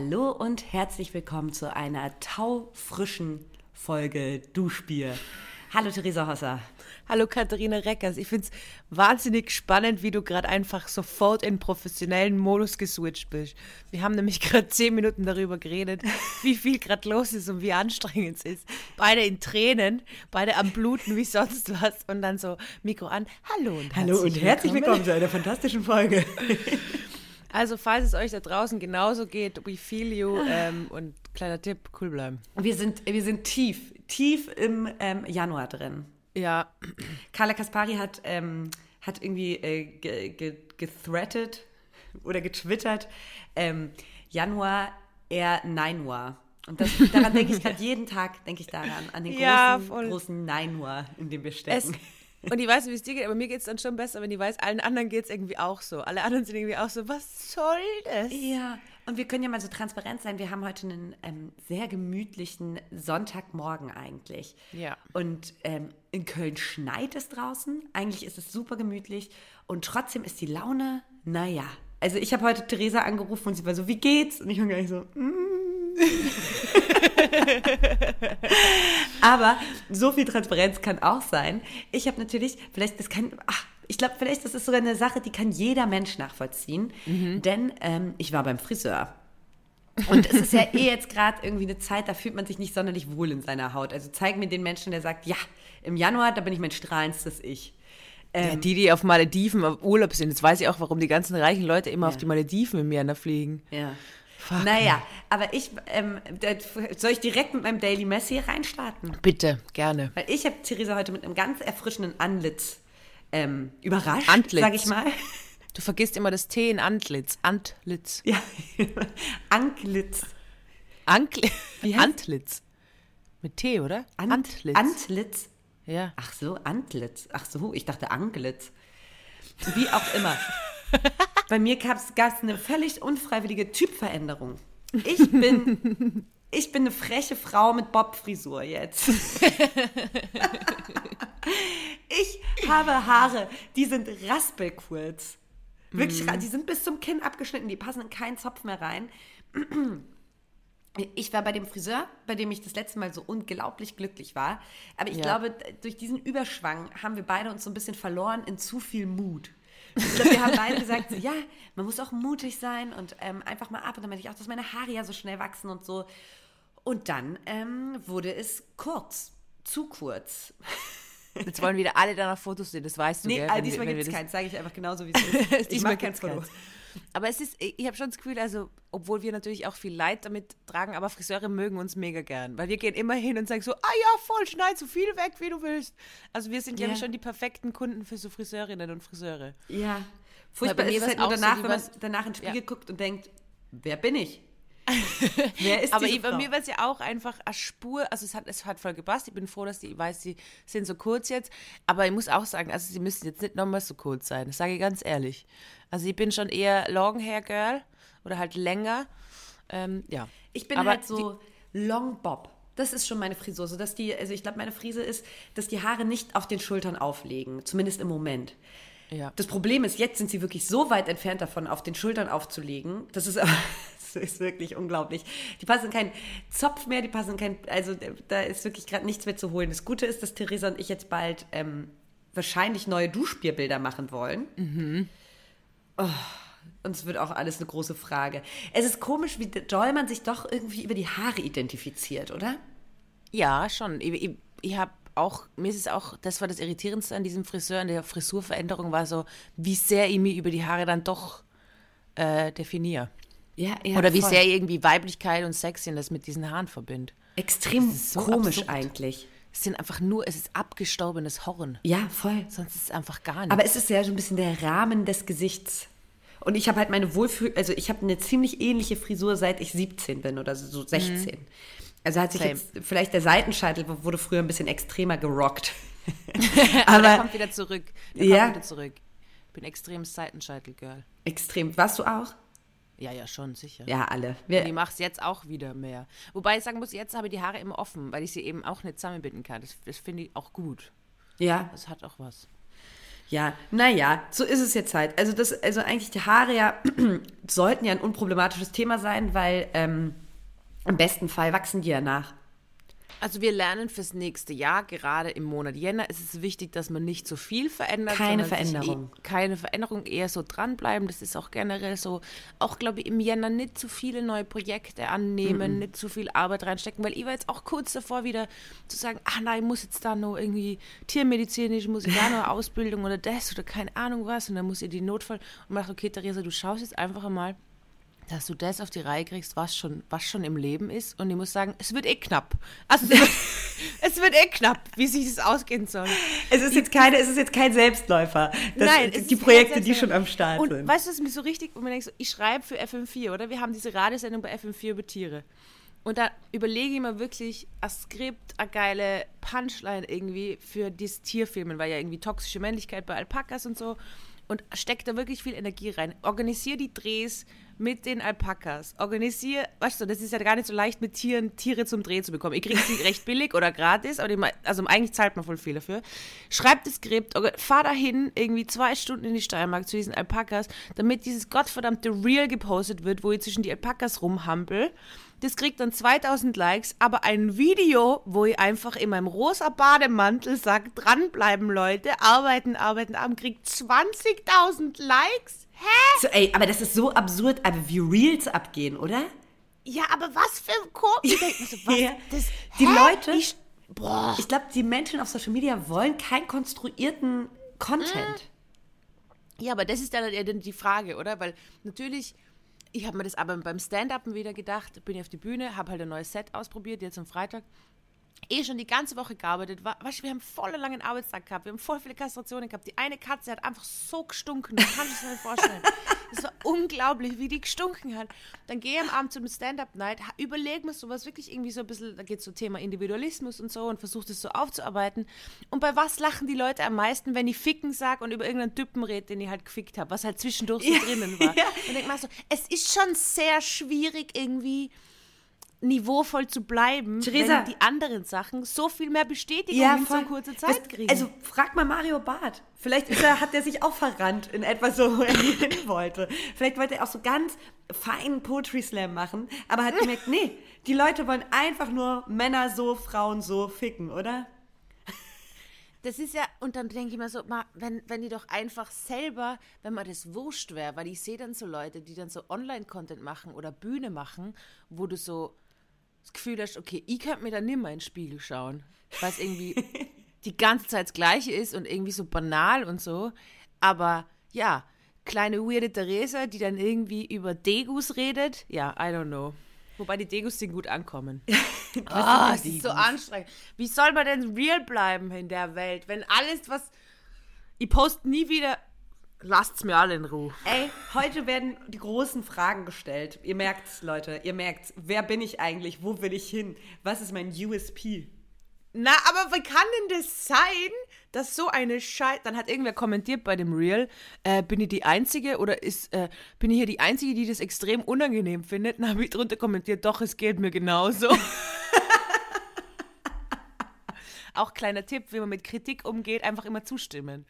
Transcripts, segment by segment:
Hallo und herzlich willkommen zu einer taufrischen Folge Duschbier. Hallo Theresa Hosser. Hallo Katharina Reckers. Ich finde es wahnsinnig spannend, wie du gerade einfach sofort in professionellen Modus geswitcht bist. Wir haben nämlich gerade zehn Minuten darüber geredet, wie viel gerade los ist und wie anstrengend es ist. Beide in Tränen, beide am Bluten wie sonst was und dann so Mikro an. Hallo und herzlich Hallo und herzlich willkommen, willkommen zu einer fantastischen Folge. Also, falls es euch da draußen genauso geht, we feel you ähm, und kleiner Tipp, cool bleiben. Wir sind, wir sind tief, tief im ähm, Januar drin. Ja. Carla Kaspari hat, ähm, hat irgendwie äh, gethreadet oder getwittert, ähm, Januar eher Neinuar. Und das, daran denke ich gerade jeden Tag, denke ich daran, an den großen, ja, großen Neinuar, in dem wir stecken. Es, und ich weiß nicht, wie es dir geht, aber mir geht es dann schon besser, wenn ich weiß, allen anderen geht es irgendwie auch so. Alle anderen sind irgendwie auch so, was soll das? Ja, und wir können ja mal so transparent sein. Wir haben heute einen ähm, sehr gemütlichen Sonntagmorgen eigentlich. Ja. Und ähm, in Köln schneit es draußen. Eigentlich ist es super gemütlich. Und trotzdem ist die Laune, naja. Also ich habe heute Theresa angerufen und sie war so, wie geht's? Und ich war gar nicht so, mm. Aber so viel Transparenz kann auch sein. Ich habe natürlich, vielleicht, das kann, ach, ich glaube, vielleicht das ist sogar eine Sache, die kann jeder Mensch nachvollziehen. Mhm. Denn ähm, ich war beim Friseur. Und es ist ja eh jetzt gerade irgendwie eine Zeit, da fühlt man sich nicht sonderlich wohl in seiner Haut. Also zeig mir den Menschen, der sagt, ja, im Januar, da bin ich mein strahlendstes Ich. Ähm, ja, die, die auf Malediven auf Urlaub sind, jetzt weiß ich auch, warum die ganzen reichen Leute immer ja. auf die Malediven im Januar fliegen. Ja. Fuck. Naja, aber ich, ähm, soll ich direkt mit meinem Daily Messi reinstarten? Bitte, gerne. Weil ich habe Theresa heute mit einem ganz erfrischenden Antlitz ähm, überrascht, Antlitz. sag ich mal. Du vergisst immer das T in Antlitz. Antlitz. Ja, Antlitz. Ankl Wie Antlitz. Mit T, oder? Ant Antlitz. Antlitz. Ja. Ach so, Antlitz. Ach so, ich dachte Antlitz. Wie auch immer. Bei mir gab es eine völlig unfreiwillige Typveränderung. Ich bin, ich bin eine freche Frau mit Bob-Frisur jetzt. ich habe Haare, die sind raspelkurz. Wirklich, mm. die sind bis zum Kinn abgeschnitten, die passen in keinen Zopf mehr rein. Ich war bei dem Friseur, bei dem ich das letzte Mal so unglaublich glücklich war. Aber ich ja. glaube, durch diesen Überschwang haben wir beide uns so ein bisschen verloren in zu viel Mut. Ich glaube, wir haben beide gesagt, so, ja, man muss auch mutig sein und ähm, einfach mal ab. Und dann meinte ich auch, dass meine Haare ja so schnell wachsen und so. Und dann ähm, wurde es kurz, zu kurz. Jetzt wollen wieder alle deiner Fotos sehen, das weißt du, nee, gell? Nee, diesmal gibt es keins, sage ich einfach genauso, wie es ist. diesmal kein Foto. Aber es ist, ich habe schon das Gefühl, also, obwohl wir natürlich auch viel Leid damit tragen, aber Friseure mögen uns mega gern. Weil wir gehen immer hin und sagen so, ah ja, voll, schneid so viel weg, wie du willst. Also wir sind ja, ja schon die perfekten Kunden für so Friseurinnen und Friseure. Ja. Furchtbar ist es halt nur danach, so, wenn man danach in den Spiegel ja. guckt und denkt, wer bin ich? Wer ist Aber ich, bei mir war es ja auch einfach eine Spur, also es hat, es hat voll gepasst. Ich bin froh, dass die, ich weiß, sie sind so kurz jetzt. Aber ich muss auch sagen, also sie müssen jetzt nicht nochmal so kurz sein. Das sage ich ganz ehrlich. Also ich bin schon eher Long Hair Girl oder halt länger. Ähm, ja. Ich bin Aber halt so Long Bob. Das ist schon meine Frisur. So dass die, also ich glaube, meine Frise ist, dass die Haare nicht auf den Schultern auflegen. Zumindest im Moment. Ja. Das Problem ist, jetzt sind sie wirklich so weit entfernt davon, auf den Schultern aufzulegen. Das ist das ist wirklich unglaublich. Die passen kein Zopf mehr, die passen kein, also da ist wirklich gerade nichts mehr zu holen. Das Gute ist, dass Theresa und ich jetzt bald ähm, wahrscheinlich neue Duschbierbilder machen wollen. Mhm. Oh, und es wird auch alles eine große Frage. Es ist komisch, wie doll man sich doch irgendwie über die Haare identifiziert, oder? Ja, schon. Ich, ich, ich habe auch, mir ist es auch, das war das Irritierendste an diesem Friseur, an der Frisurveränderung war so, wie sehr ich mich über die Haare dann doch äh, definiere. Ja, ja, Oder wie voll. sehr irgendwie Weiblichkeit und Sexiness mit diesen Haaren verbindet. Extrem so komisch absurd. eigentlich. Es sind einfach nur, es ist abgestorbenes Horn. Ja, voll. Sonst ist es einfach gar nichts. Aber es ist ja so ein bisschen der Rahmen des Gesichts. Und ich habe halt meine Wohlfühl, also ich habe eine ziemlich ähnliche Frisur, seit ich 17 bin oder so 16. Mhm. Also hat sich Same. jetzt, vielleicht der Seitenscheitel wurde früher ein bisschen extremer gerockt. Aber, der kommt wieder zurück. Der ja. kommt wieder zurück. Ich bin extremes Seitenscheitel-Girl. Extrem. Warst du auch? Ja, ja, schon, sicher. Ja, alle. Wir ich mache es jetzt auch wieder mehr. Wobei ich sagen muss, jetzt habe ich die Haare immer offen, weil ich sie eben auch nicht zusammenbinden kann. Das, das finde ich auch gut. Ja. Das hat auch was. Ja, naja, so ist es jetzt halt. Also, das, also eigentlich die Haare ja sollten ja ein unproblematisches Thema sein, weil ähm, im besten Fall wachsen die ja nach. Also wir lernen fürs nächste Jahr, gerade im Monat Jänner, ist es wichtig, dass man nicht so viel verändert. Keine Veränderung. Eh, keine Veränderung, eher so dranbleiben. Das ist auch generell so. Auch, glaube ich, im Jänner nicht zu viele neue Projekte annehmen, mm -mm. nicht zu viel Arbeit reinstecken, weil ich war jetzt auch kurz davor wieder zu sagen, ach nein, ich muss jetzt da noch irgendwie tiermedizinisch, muss ich da noch Ausbildung oder das oder keine Ahnung was und dann muss ich die Notfall und mache, okay, Theresa, du schaust jetzt einfach einmal dass du das auf die Reihe kriegst, was schon, was schon im Leben ist. Und ich muss sagen, es wird eh knapp. Also es wird, es wird eh knapp, wie sich das ausgehen soll. Es ist jetzt keine, es ist jetzt kein Selbstläufer. Das, Nein, die Projekte, die schon am Start und sind. Weißt du, was mir so richtig, wo man denkt, so, ich schreibe für FM4, oder? Wir haben diese Radiosendung bei FM4 über Tiere. Und da überlege ich mir wirklich ein Skript, eine geile Punchline irgendwie für dieses Tierfilmen, weil ja irgendwie toxische Männlichkeit bei Alpakas und so. Und steckt da wirklich viel Energie rein. Organisiere die Drehs, mit den Alpakas. Organisiere, weißt du, das ist ja gar nicht so leicht, mit Tieren Tiere zum Drehen zu bekommen. Ich kriege sie recht billig oder gratis, aber die, also eigentlich zahlt man voll viel dafür. Schreibt das Skript, fahr dahin, irgendwie zwei Stunden in die Steiermark zu diesen Alpakas, damit dieses gottverdammte Reel gepostet wird, wo ich zwischen die Alpakas rumhampel. Das kriegt dann 2000 Likes, aber ein Video, wo ich einfach in meinem rosa Bademantel sage, dranbleiben Leute, arbeiten, arbeiten, arbeiten, kriegt 20.000 Likes. Hä? So, ey, aber das ist so absurd, aber wie Reels abgehen, oder? Ja, aber was für ein Ko was, ja. das, die Leute, ich, ich glaube, die Menschen auf Social Media wollen keinen konstruierten Content. Ja, aber das ist dann die Frage, oder? Weil natürlich, ich habe mir das aber beim Stand-Up wieder gedacht, bin ich auf die Bühne, habe halt ein neues Set ausprobiert, jetzt am Freitag eh schon die ganze Woche gearbeitet. War, weißt du, wir haben voll einen langen Arbeitstag gehabt. Wir haben voll viele Kastrationen gehabt. Die eine Katze hat einfach so gestunken. Das kann ich mir nicht vorstellen. Das war unglaublich, wie die gestunken hat. Dann gehe ich am Abend zum Stand-Up-Night, überlege mir sowas wirklich irgendwie so ein bisschen, da geht es so Thema Individualismus und so und versuche das so aufzuarbeiten. Und bei was lachen die Leute am meisten, wenn ich ficken sage und über irgendeinen Typen rede, den ich halt gefickt habe, was halt zwischendurch so ja, drinnen war. Ja. Und denke mal so, es ist schon sehr schwierig irgendwie niveauvoll zu bleiben, Theresa, wenn die anderen Sachen so viel mehr Bestätigung ja, in so kurzer Zeit kriegen. Also frag mal Mario Barth. Vielleicht er, hat er sich auch verrannt in etwas so, wo er hin wollte. Vielleicht wollte er auch so ganz feinen Poetry Slam machen, aber hat gemerkt, nee, die Leute wollen einfach nur Männer so, Frauen so ficken, oder? Das ist ja, und dann denke ich mir so, wenn, wenn die doch einfach selber, wenn man das wurscht wäre, weil ich sehe dann so Leute, die dann so Online-Content machen oder Bühne machen, wo du so das Gefühl hast, okay, ich könnte mir da nimmer in den Spiegel schauen, weil es irgendwie die ganze Zeit das Gleiche ist und irgendwie so banal und so. Aber ja, kleine weirde Theresa, die dann irgendwie über Degus redet, ja, I don't know. Wobei die Degus sind gut ankommen. oh, es ist so anstrengend. Wie soll man denn real bleiben in der Welt, wenn alles, was. Ich poste nie wieder Lasst's mir alle in Ruhe. Ey, heute werden die großen Fragen gestellt. Ihr merkt's, Leute. Ihr merkt's. Wer bin ich eigentlich? Wo will ich hin? Was ist mein USP? Na, aber wie kann denn das sein, dass so eine Scheiße. Dann hat irgendwer kommentiert bei dem Reel, äh, bin ich die Einzige oder ist, äh, bin ich hier die Einzige, die das extrem unangenehm findet? Dann habe ich drunter kommentiert, doch, es geht mir genauso. Auch kleiner Tipp, wie man mit Kritik umgeht, einfach immer zustimmen.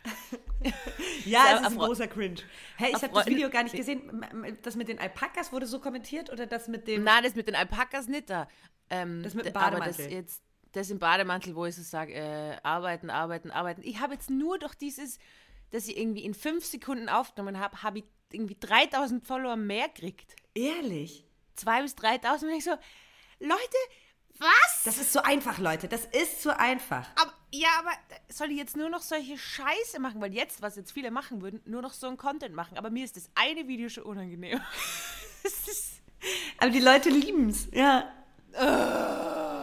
ja, es ist ein großer Cringe. Hey, ich habe das Video gar nicht gesehen. Das mit den Alpakas wurde so kommentiert oder das mit dem. Nein, das mit den Alpakas nicht da. Ähm, das mit dem Bademantel. Aber das jetzt das im Bademantel, wo ich so sage, äh, arbeiten, arbeiten, arbeiten. Ich habe jetzt nur durch dieses, dass ich irgendwie in fünf Sekunden aufgenommen habe, habe ich irgendwie 3000 Follower mehr gekriegt. Ehrlich? Zwei bis 3000 und ich so, Leute, was? Das ist so einfach, Leute. Das ist so einfach. Aber, ja, aber soll ich jetzt nur noch solche Scheiße machen? Weil jetzt, was jetzt viele machen würden, nur noch so ein Content machen. Aber mir ist das eine Video schon unangenehm. aber die Leute lieben es, ja. Uh.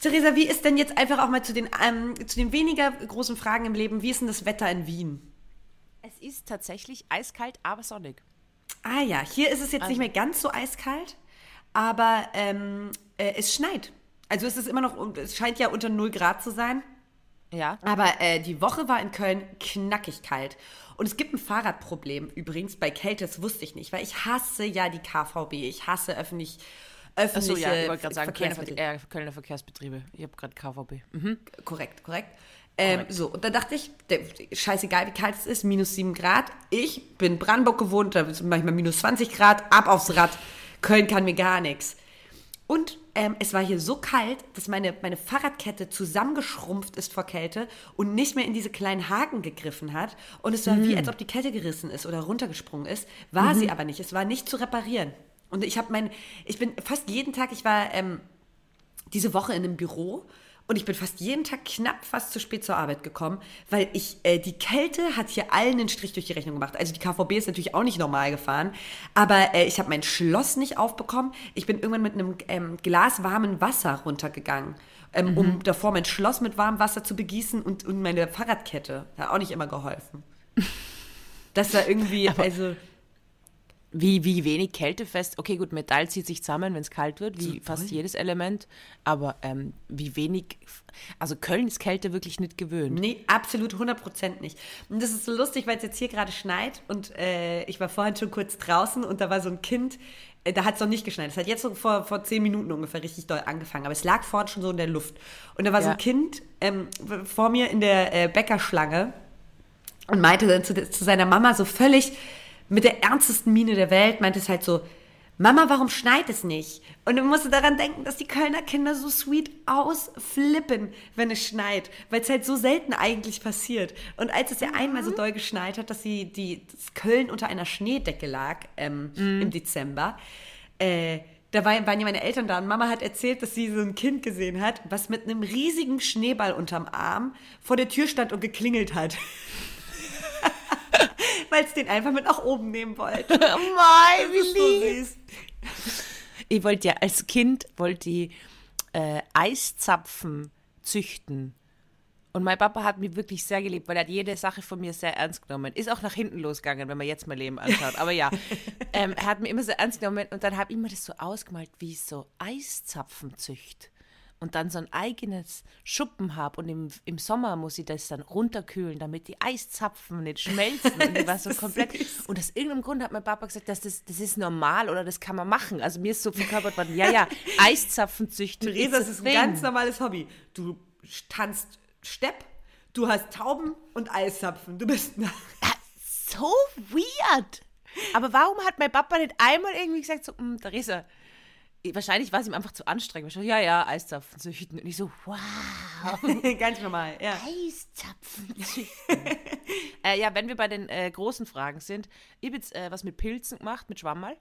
Theresa, wie ist denn jetzt einfach auch mal zu den, ähm, zu den weniger großen Fragen im Leben, wie ist denn das Wetter in Wien? Es ist tatsächlich eiskalt, aber sonnig. Ah ja, hier ist es jetzt also. nicht mehr ganz so eiskalt, aber ähm, äh, es schneit. Also es ist immer noch, es scheint ja unter 0 Grad zu sein. Ja. Aber äh, die Woche war in Köln knackig kalt. Und es gibt ein Fahrradproblem übrigens bei Kälte, das wusste ich nicht, weil ich hasse ja die KVB, ich hasse öffentlich, öffentliche Achso, ja, ich wollte gerade sagen, Kölner, äh, Kölner, Verkehrsbetriebe. Ich habe gerade KVB. Mhm. Korrekt, korrekt. Ähm, so, und da dachte ich, der, scheißegal, wie kalt es ist, minus 7 Grad. Ich bin Brandenburg gewohnt, da ist manchmal minus 20 Grad, ab aufs Rad. Köln kann mir gar nichts. Und ähm, es war hier so kalt, dass meine, meine Fahrradkette zusammengeschrumpft ist vor Kälte und nicht mehr in diese kleinen Haken gegriffen hat. Und es war mhm. wie, als ob die Kette gerissen ist oder runtergesprungen ist. War mhm. sie aber nicht. Es war nicht zu reparieren. Und ich habe mein, ich bin fast jeden Tag, ich war ähm, diese Woche in einem Büro und ich bin fast jeden Tag knapp fast zu spät zur Arbeit gekommen, weil ich, äh, die Kälte hat hier allen einen Strich durch die Rechnung gemacht. Also die KVB ist natürlich auch nicht normal gefahren, aber äh, ich habe mein Schloss nicht aufbekommen. Ich bin irgendwann mit einem ähm, Glas warmen Wasser runtergegangen, ähm, mhm. um davor mein Schloss mit warmem Wasser zu begießen und, und meine Fahrradkette. Hat auch nicht immer geholfen. Das war irgendwie, aber also wie, wie wenig kältefest, okay gut, Metall zieht sich zusammen, wenn es kalt wird, wie so fast jedes Element, aber ähm, wie wenig, also Köln ist Kälte wirklich nicht gewöhnt. Nee, absolut 100% nicht. Und das ist so lustig, weil es jetzt hier gerade schneit und äh, ich war vorhin schon kurz draußen und da war so ein Kind, äh, da hat es noch nicht geschneit. Es hat jetzt so vor, vor zehn Minuten ungefähr richtig doll angefangen, aber es lag vorhin schon so in der Luft. Und da war ja. so ein Kind ähm, vor mir in der äh, Bäckerschlange und meinte dann zu, zu seiner Mama so völlig mit der ernstesten Miene der Welt meinte es halt so, Mama, warum schneit es nicht? Und du musst daran denken, dass die Kölner Kinder so sweet ausflippen, wenn es schneit, weil es halt so selten eigentlich passiert. Und als es ja mhm. einmal so doll geschneit hat, dass sie die dass Köln unter einer Schneedecke lag ähm, mhm. im Dezember, äh, da waren ja meine Eltern da und Mama hat erzählt, dass sie so ein Kind gesehen hat, was mit einem riesigen Schneeball unterm Arm vor der Tür stand und geklingelt hat. weil es den einfach mit nach oben nehmen wollte. Oh mein, wie lieb. Ich wollte ja als Kind wollte ich, äh, Eiszapfen züchten. Und mein Papa hat mich wirklich sehr geliebt, weil er hat jede Sache von mir sehr ernst genommen. Ist auch nach hinten losgegangen, wenn man jetzt mein Leben anschaut. Aber ja, ähm, er hat mich immer sehr ernst genommen und dann habe ich mir das so ausgemalt, wie ich so Eiszapfen zücht und dann so ein eigenes Schuppen habe und im, im Sommer muss ich das dann runterkühlen, damit die Eiszapfen nicht schmelzen. Und ich war so komplett. Und aus irgendeinem Grund hat mein Papa gesagt, dass das, das ist normal oder das kann man machen. Also mir ist so verkörpert worden, ja, ja, Eiszapfen züchten. Theresa, das ist ein ganz normales Hobby. Du tanzt Stepp, du hast Tauben und Eiszapfen. Du bist. so weird. Aber warum hat mein Papa nicht einmal irgendwie gesagt, so, hm, Theresa, wahrscheinlich war es ihm einfach zu anstrengend. Wahrscheinlich, ja, ja, Eiszapfen züchten. Und ich so, wow. Ganz normal, ja. Eiszapfen züchten. äh, ja, wenn wir bei den äh, großen Fragen sind. Ich habe jetzt äh, was mit Pilzen gemacht, mit Schwammerl.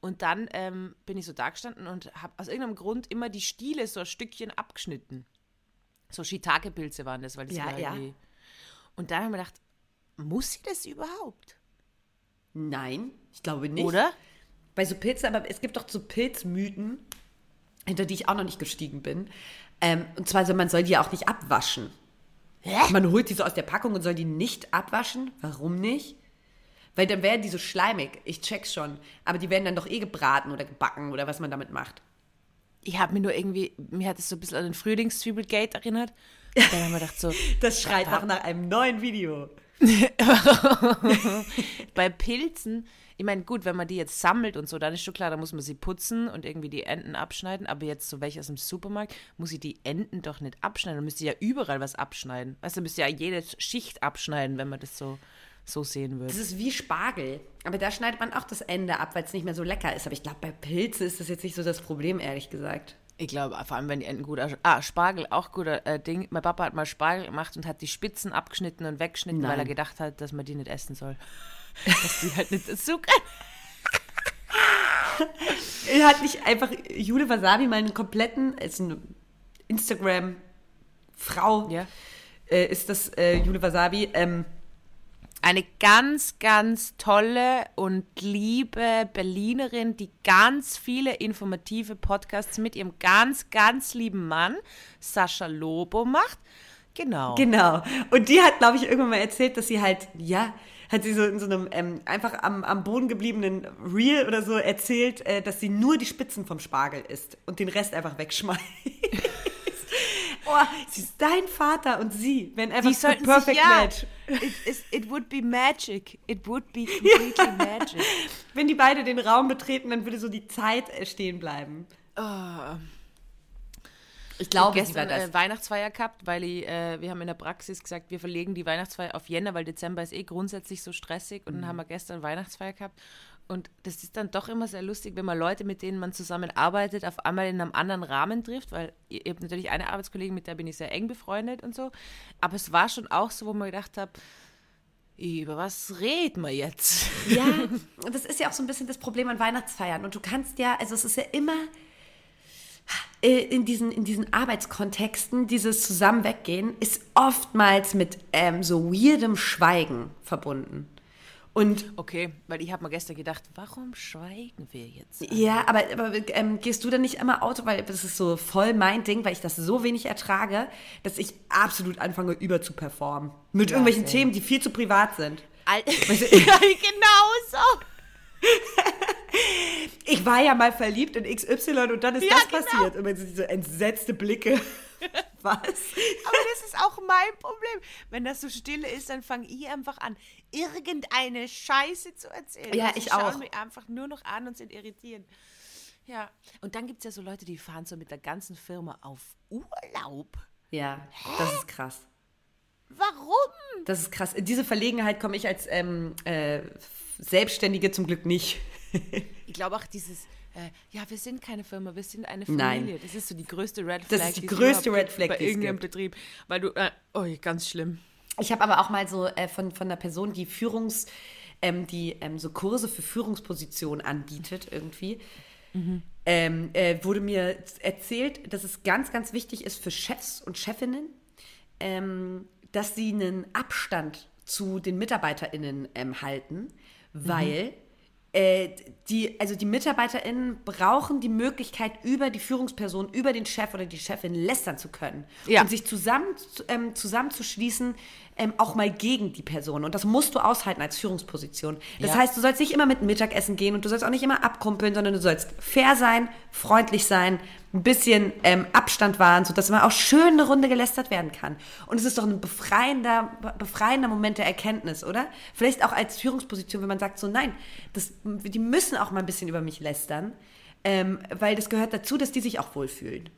Und dann ähm, bin ich so da gestanden und habe aus irgendeinem Grund immer die Stiele so ein Stückchen abgeschnitten. So Shiitake-Pilze waren das, weil das ja, war ja. Und dann habe ich mir gedacht, muss sie das überhaupt? Nein, ich glaube nicht. Oder? Bei so Pilzen, aber es gibt doch so Pilzmythen, hinter die ich auch noch nicht gestiegen bin. Ähm, und zwar, so, man soll die ja auch nicht abwaschen. Hä? Man holt die so aus der Packung und soll die nicht abwaschen. Warum nicht? Weil dann wären die so schleimig. Ich check's schon. Aber die werden dann doch eh gebraten oder gebacken oder was man damit macht. Ich habe mir nur irgendwie, mir hat es so ein bisschen an den Frühlingszwiebelgate erinnert. Und dann haben wir gedacht so. das schreit auch nach einem neuen Video. Bei Pilzen ich meine, gut, wenn man die jetzt sammelt und so, dann ist schon klar, da muss man sie putzen und irgendwie die Enden abschneiden. Aber jetzt so welche aus dem Supermarkt, muss ich die Enden doch nicht abschneiden. Dann müsste ja überall was abschneiden. Weißt du, müsste ja jede Schicht abschneiden, wenn man das so, so sehen würde. Das ist wie Spargel. Aber da schneidet man auch das Ende ab, weil es nicht mehr so lecker ist. Aber ich glaube, bei Pilzen ist das jetzt nicht so das Problem, ehrlich gesagt. Ich glaube, vor allem, wenn die Enden gut Ah, Spargel, auch guter äh, Ding. Mein Papa hat mal Spargel gemacht und hat die Spitzen abgeschnitten und weggeschnitten, Nein. weil er gedacht hat, dass man die nicht essen soll. dass die halt nicht dazu kann. hat nicht einfach Jule Wasabi mal einen kompletten, ist eine Instagram-Frau, ja. äh, ist das äh, Jule Wasabi, ähm, eine ganz, ganz tolle und liebe Berlinerin, die ganz viele informative Podcasts mit ihrem ganz, ganz lieben Mann Sascha Lobo macht. Genau. Genau. Und die hat, glaube ich, irgendwann mal erzählt, dass sie halt, ja, hat sie so in so einem ähm, einfach am, am Boden gebliebenen Reel oder so erzählt, äh, dass sie nur die Spitzen vom Spargel isst und den Rest einfach wegschmeißt. oh, sie ist dein Vater und sie, wenn einfach die sollten perfect sich, ja, match. It, it, it, would be magic. It would be completely ja. magic. Wenn die beide den Raum betreten, dann würde so die Zeit äh, stehen bleiben. Oh. Ich glaube, ich gestern äh, Weihnachtsfeier gehabt, weil ich, äh, wir haben in der Praxis gesagt, wir verlegen die Weihnachtsfeier auf Jänner, weil Dezember ist eh grundsätzlich so stressig. Und mhm. dann haben wir gestern Weihnachtsfeier gehabt. Und das ist dann doch immer sehr lustig, wenn man Leute, mit denen man zusammenarbeitet, auf einmal in einem anderen Rahmen trifft, weil ihr, ihr habt natürlich eine Arbeitskollegin, mit der bin ich sehr eng befreundet und so. Aber es war schon auch so, wo man gedacht hat, über was reden wir jetzt? Ja, und das ist ja auch so ein bisschen das Problem an Weihnachtsfeiern. Und du kannst ja, also es ist ja immer äh, in diesen, in diesen Arbeitskontexten, dieses Zusammenweggehen, ist oftmals mit ähm, so weirdem Schweigen verbunden. Und okay, weil ich habe mir gestern gedacht, warum schweigen wir jetzt? Ja, aber, aber ähm, gehst du dann nicht immer Auto, weil das ist so voll mein Ding, weil ich das so wenig ertrage, dass ich absolut anfange über zu performen. Mit ja, irgendwelchen Themen, die viel zu privat sind. Al ja, genau so. ich war ja mal verliebt in XY und dann ist ja, das genau. passiert. Und so diese entsetzte Blicke. Was? Aber das ist auch mein Problem. Wenn das so still ist, dann fange ich einfach an, irgendeine Scheiße zu erzählen. Ja, also ich auch. schauen mich einfach nur noch an und sind irritierend. Ja, und dann gibt es ja so Leute, die fahren so mit der ganzen Firma auf Urlaub. Ja, das ist krass. Warum? Das ist krass. In diese Verlegenheit komme ich als ähm, äh, Selbstständige zum Glück nicht. ich glaube auch dieses, äh, ja, wir sind keine Firma, wir sind eine Familie. Nein. Das ist so die größte Red Flag. Das ist die, die größte Red Flag bei irgendeinem Betrieb, weil du, äh, oh, ganz schlimm. Ich habe aber auch mal so äh, von, von einer Person, die Führungs, ähm, die ähm, so Kurse für Führungspositionen anbietet irgendwie, mhm. ähm, äh, wurde mir erzählt, dass es ganz, ganz wichtig ist für Chefs und Chefinnen, ähm, dass sie einen Abstand zu den MitarbeiterInnen ähm, halten, weil mhm äh, die, also die MitarbeiterInnen brauchen die Möglichkeit, über die Führungsperson, über den Chef oder die Chefin lästern zu können. Ja. Und sich zusammen, ähm, zusammenzuschließen, ähm, auch mal gegen die Person. Und das musst du aushalten als Führungsposition. Das ja. heißt, du sollst nicht immer mit Mittagessen gehen und du sollst auch nicht immer abkumpeln, sondern du sollst fair sein, freundlich sein, ein bisschen ähm, Abstand wahren, sodass man auch schön eine Runde gelästert werden kann. Und es ist doch ein befreiender, befreiender Moment der Erkenntnis, oder? Vielleicht auch als Führungsposition, wenn man sagt so, nein, das, die müssen auch mal ein bisschen über mich lästern, ähm, weil das gehört dazu, dass die sich auch wohlfühlen.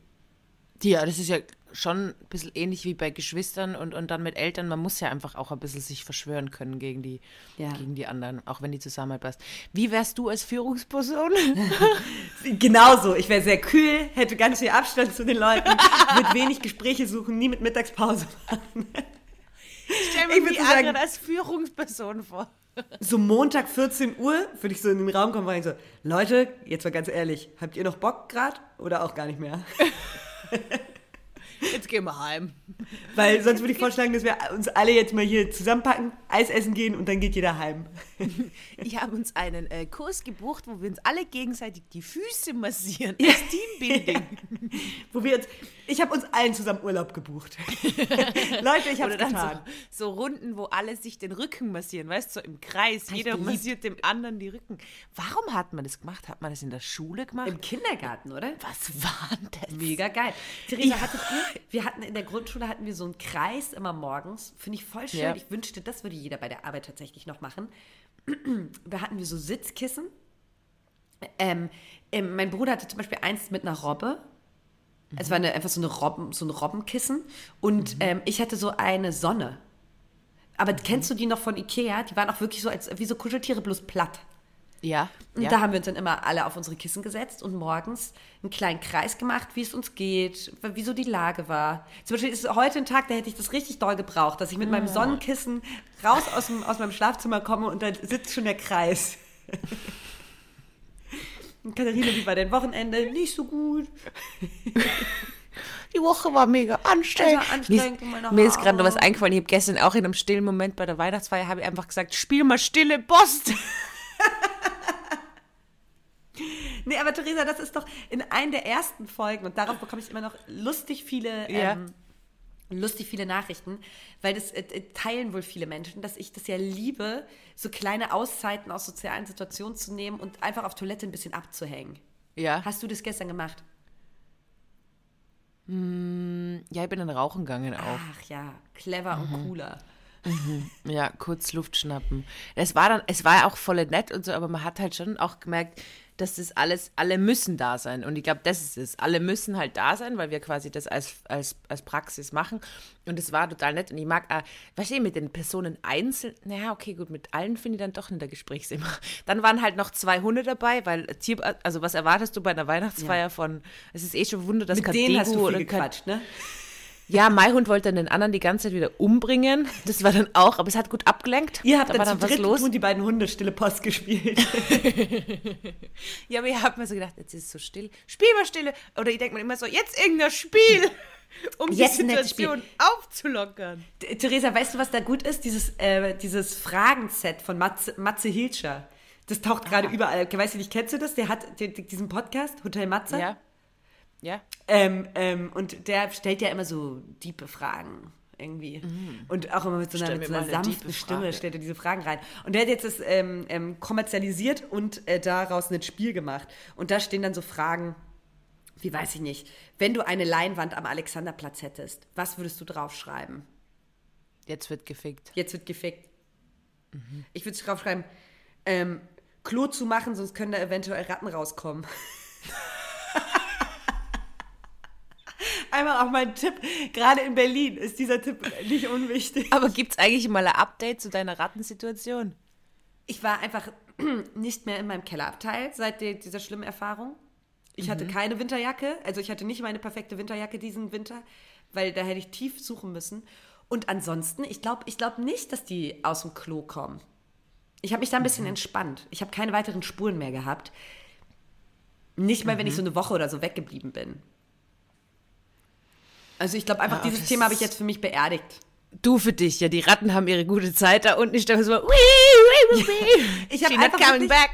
Ja, das ist ja schon ein bisschen ähnlich wie bei Geschwistern und, und dann mit Eltern. Man muss ja einfach auch ein bisschen sich verschwören können gegen die, ja. gegen die anderen, auch wenn die Zusammenarbeit passt. Wie wärst du als Führungsperson? Genauso. Ich wäre sehr kühl, hätte ganz viel Abstand zu den Leuten, würde wenig Gespräche suchen, nie mit Mittagspause machen. Stell mir die anderen als Führungsperson vor. So Montag 14 Uhr würde ich so in den Raum kommen und so, Leute, jetzt mal ganz ehrlich, habt ihr noch Bock gerade oder auch gar nicht mehr? Jetzt gehen wir heim. Weil sonst würde ich vorschlagen, dass wir uns alle jetzt mal hier zusammenpacken, Eis essen gehen und dann geht jeder heim. Ich habe uns einen äh, Kurs gebucht, wo wir uns alle gegenseitig die Füße massieren. Ja. Als Teambuilding. Ja. Wo wir uns, ich habe uns allen zusammen Urlaub gebucht. Leute, ich habe es getan. So, so, Runden, wo alle sich den Rücken massieren, weißt du, so im Kreis. Jeder geliebt. massiert dem anderen die Rücken. Warum hat man das gemacht? Hat man das in der Schule gemacht? Im Kindergarten, oder? Was war das? Mega geil. Theresa, hattet ihr, wir hatten in der Grundschule hatten wir so einen Kreis immer morgens. Finde ich voll schön. Ja. Ich wünschte, das würde jeder bei der Arbeit tatsächlich noch machen. da hatten wir so Sitzkissen. Ähm, ähm, mein Bruder hatte zum Beispiel eins mit einer Robbe. Mhm. Es war eine, einfach so, eine Robben, so ein Robbenkissen. Und mhm. ähm, ich hatte so eine Sonne. Aber mhm. kennst du die noch von Ikea? Die waren auch wirklich so als wie so Kuscheltiere, bloß platt. Ja. Und ja. da haben wir uns dann immer alle auf unsere Kissen gesetzt und morgens einen kleinen Kreis gemacht, wie es uns geht, wie so die Lage war. Zum Beispiel ist heute ein Tag, da hätte ich das richtig doll gebraucht, dass ich mit meinem Sonnenkissen raus aus, dem, aus meinem Schlafzimmer komme und da sitzt schon der Kreis. und Katharina, wie war dein Wochenende? Nicht so gut. Die Woche war mega anstrengend. War anstrengend mir, mir ist gerade noch was eingefallen. Ich habe gestern auch in einem stillen Moment bei der Weihnachtsfeier habe ich einfach gesagt, spiel mal stille Post. Nee, aber Theresa, das ist doch in einer der ersten Folgen und darauf bekomme ich immer noch lustig viele, ja. ähm, lustig viele Nachrichten, weil das äh, äh, teilen wohl viele Menschen, dass ich das ja liebe, so kleine Auszeiten aus sozialen Situationen zu nehmen und einfach auf Toilette ein bisschen abzuhängen. Ja. Hast du das gestern gemacht? Mm, ja, ich bin dann rauchen gegangen auch. Ach ja, clever mhm. und cooler. Mhm. Ja, kurz Luft schnappen. Es war dann, es war ja auch voll nett und so, aber man hat halt schon auch gemerkt, dass das alles, alle müssen da sein. Und ich glaube, das ist es. Alle müssen halt da sein, weil wir quasi das als, als, als Praxis machen. Und es war total nett. Und ich mag, äh, weißt du, mit den Personen einzeln, naja, okay, gut, mit allen finde ich dann doch in der Gesprächsthema. Dann waren halt noch zwei Hunde dabei, weil Tier, also was erwartest du bei einer Weihnachtsfeier ja. von, es ist eh schon Wunder, dass mit denen hast du viel gequatscht, ne? Ja, mein Hund wollte dann den anderen die ganze Zeit wieder umbringen. Das war dann auch, aber es hat gut abgelenkt. Ihr habt da dann, dann was los. und die beiden Hunde stille Post gespielt. ja, aber ihr habt mir so gedacht, jetzt ist es so still. Spiel mal stille. Oder ich denke mir immer so, jetzt irgendein Spiel. Um jetzt die Situation aufzulockern. Theresa, weißt du, was da gut ist? Dieses, äh, dieses Fragenset von Matze, Matze Hilscher. Das taucht gerade ah. überall. Weißt du nicht, kennst du das? Der hat diesen Podcast, Hotel Matze. Ja. Ja. Ähm, ähm, und der stellt ja immer so diepe Fragen irgendwie. Mhm. Und auch immer mit so einer, mit so einer sanften Stimme stellt er diese Fragen rein. Und der hat jetzt das ähm, ähm, kommerzialisiert und äh, daraus ein Spiel gemacht. Und da stehen dann so Fragen, wie weiß ich nicht, wenn du eine Leinwand am Alexanderplatz hättest, was würdest du draufschreiben? Jetzt wird gefickt. Jetzt wird gefickt. Mhm. Ich würde draufschreiben, ähm, Klo zu machen, sonst können da eventuell Ratten rauskommen. Einmal auch mein Tipp. Gerade in Berlin ist dieser Tipp nicht unwichtig. Aber gibt es eigentlich mal ein Update zu deiner Rattensituation? Ich war einfach nicht mehr in meinem Kellerabteil seit dieser schlimmen Erfahrung. Ich mhm. hatte keine Winterjacke. Also ich hatte nicht meine perfekte Winterjacke diesen Winter, weil da hätte ich tief suchen müssen. Und ansonsten, ich glaube ich glaub nicht, dass die aus dem Klo kommen. Ich habe mich da ein bisschen mhm. entspannt. Ich habe keine weiteren Spuren mehr gehabt. Nicht mal, mhm. wenn ich mhm. so eine Woche oder so weggeblieben bin. Also ich glaube einfach, ja, dieses Thema habe ich jetzt für mich beerdigt. Du für dich, ja, die Ratten haben ihre gute Zeit da unten. Ich dachte so, ich habe einfach coming back.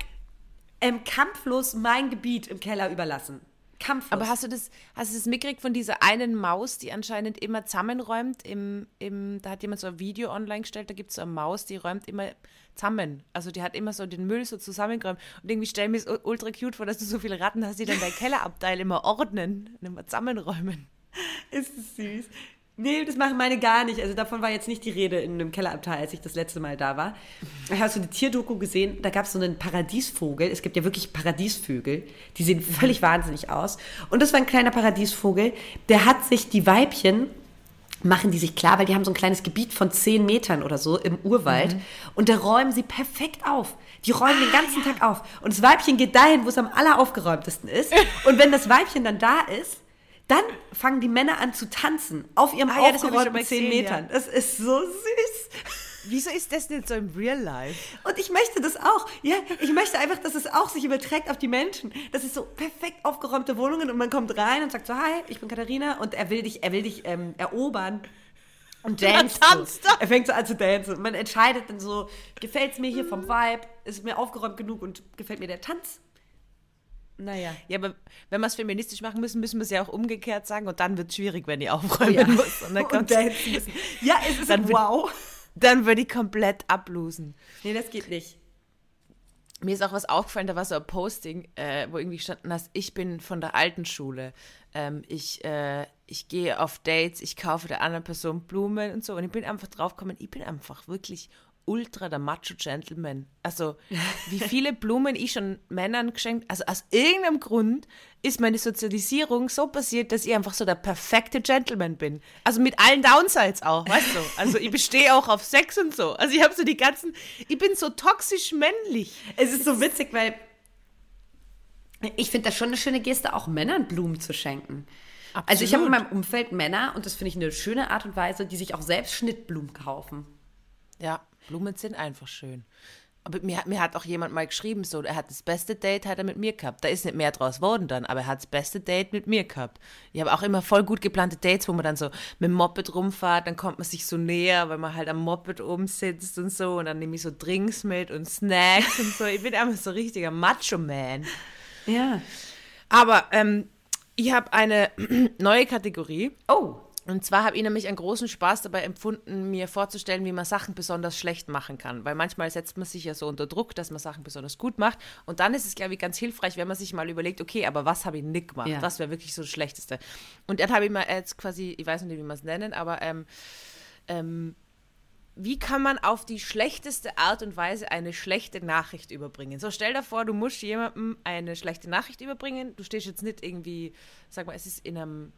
Ähm, kampflos mein Gebiet im Keller überlassen. Kampflos. Aber hast du das, hast du das mitgekriegt von dieser einen Maus, die anscheinend immer zusammenräumt? Im, im, da hat jemand so ein Video online gestellt, da gibt es so eine Maus, die räumt immer zusammen. Also die hat immer so den Müll so zusammengeräumt. Und irgendwie stell mir es ultra cute vor, dass du so viele Ratten hast, die dann dein Kellerabteil immer ordnen und immer zusammenräumen. Ist es süß. Nee, das machen meine gar nicht. Also davon war jetzt nicht die Rede in einem Kellerabteil, als ich das letzte Mal da war. Hast du die Tierdoku gesehen? Da gab es so einen Paradiesvogel. Es gibt ja wirklich Paradiesvögel. Die sehen völlig wahnsinnig aus. Und das war ein kleiner Paradiesvogel. Der hat sich die Weibchen machen die sich klar, weil die haben so ein kleines Gebiet von zehn Metern oder so im Urwald mhm. und da räumen sie perfekt auf. Die räumen ah, den ganzen ja. Tag auf. Und das Weibchen geht dahin, wo es am alleraufgeräumtesten ist. Und wenn das Weibchen dann da ist, dann fangen die Männer an zu tanzen auf ihrem ah, aufgeräumten ja, 10 Metern. Ja. Das ist so süß. Wieso ist das nicht so im Real Life? Und ich möchte das auch. Ja, ich möchte einfach, dass es auch sich überträgt auf die Menschen. Das ist so perfekt aufgeräumte Wohnungen und man kommt rein und sagt so, hi, ich bin Katharina und er will dich, er will dich ähm, erobern. Und dance. Er fängt so an zu dancen. Und man entscheidet dann so, gefällt es mir hier vom Vibe, ist mir aufgeräumt genug und gefällt mir der Tanz? Naja. Ja, aber wenn wir es feministisch machen müssen, müssen wir es ja auch umgekehrt sagen und dann wird es schwierig, wenn ich aufräumen oh ja. muss. Und dann und ja, es ist dann wow. Dann würde ich komplett ablosen. Nee, das geht nicht. Mir ist auch was aufgefallen, da war so ein Posting, äh, wo irgendwie standen dass ich bin von der alten Schule. Ähm, ich, äh, ich gehe auf Dates, ich kaufe der anderen Person Blumen und so. Und ich bin einfach draufgekommen, ich bin einfach wirklich ultra der Macho-Gentleman. Also, wie viele Blumen ich schon Männern geschenkt Also, aus irgendeinem Grund ist meine Sozialisierung so passiert, dass ich einfach so der perfekte Gentleman bin. Also, mit allen Downsides auch, weißt du? Also, ich bestehe auch auf Sex und so. Also, ich habe so die ganzen. Ich bin so toxisch männlich. Es ist so witzig, weil. Ich finde das schon eine schöne Geste, auch Männern Blumen zu schenken. Absolut. Also, ich habe in meinem Umfeld Männer, und das finde ich eine schöne Art und Weise, die sich auch selbst Schnittblumen kaufen. Ja, Blumen sind einfach schön. Aber mir, mir hat auch jemand mal geschrieben, so, er hat das beste Date hat er mit mir gehabt. Da ist nicht mehr draus worden dann, aber er hat das beste Date mit mir gehabt. Ich habe auch immer voll gut geplante Dates, wo man dann so mit dem Moped rumfahrt, dann kommt man sich so näher, weil man halt am Moped umsitzt und so und dann nehme ich so Drinks mit und Snacks und so. Ich bin einfach so richtiger Macho-Man. Ja. Aber ähm, ich habe eine neue Kategorie. Oh. Und zwar habe ich nämlich einen großen Spaß dabei empfunden, mir vorzustellen, wie man Sachen besonders schlecht machen kann. Weil manchmal setzt man sich ja so unter Druck, dass man Sachen besonders gut macht. Und dann ist es, glaube ich, ganz hilfreich, wenn man sich mal überlegt, okay, aber was habe ich nicht gemacht? Ja. Das wäre wirklich so das Schlechteste. Und dann habe ich mal jetzt quasi, ich weiß nicht, wie man es nennen, aber ähm, ähm, wie kann man auf die schlechteste Art und Weise eine schlechte Nachricht überbringen? So, stell dir vor, du musst jemandem eine schlechte Nachricht überbringen. Du stehst jetzt nicht irgendwie, sag mal, es ist in einem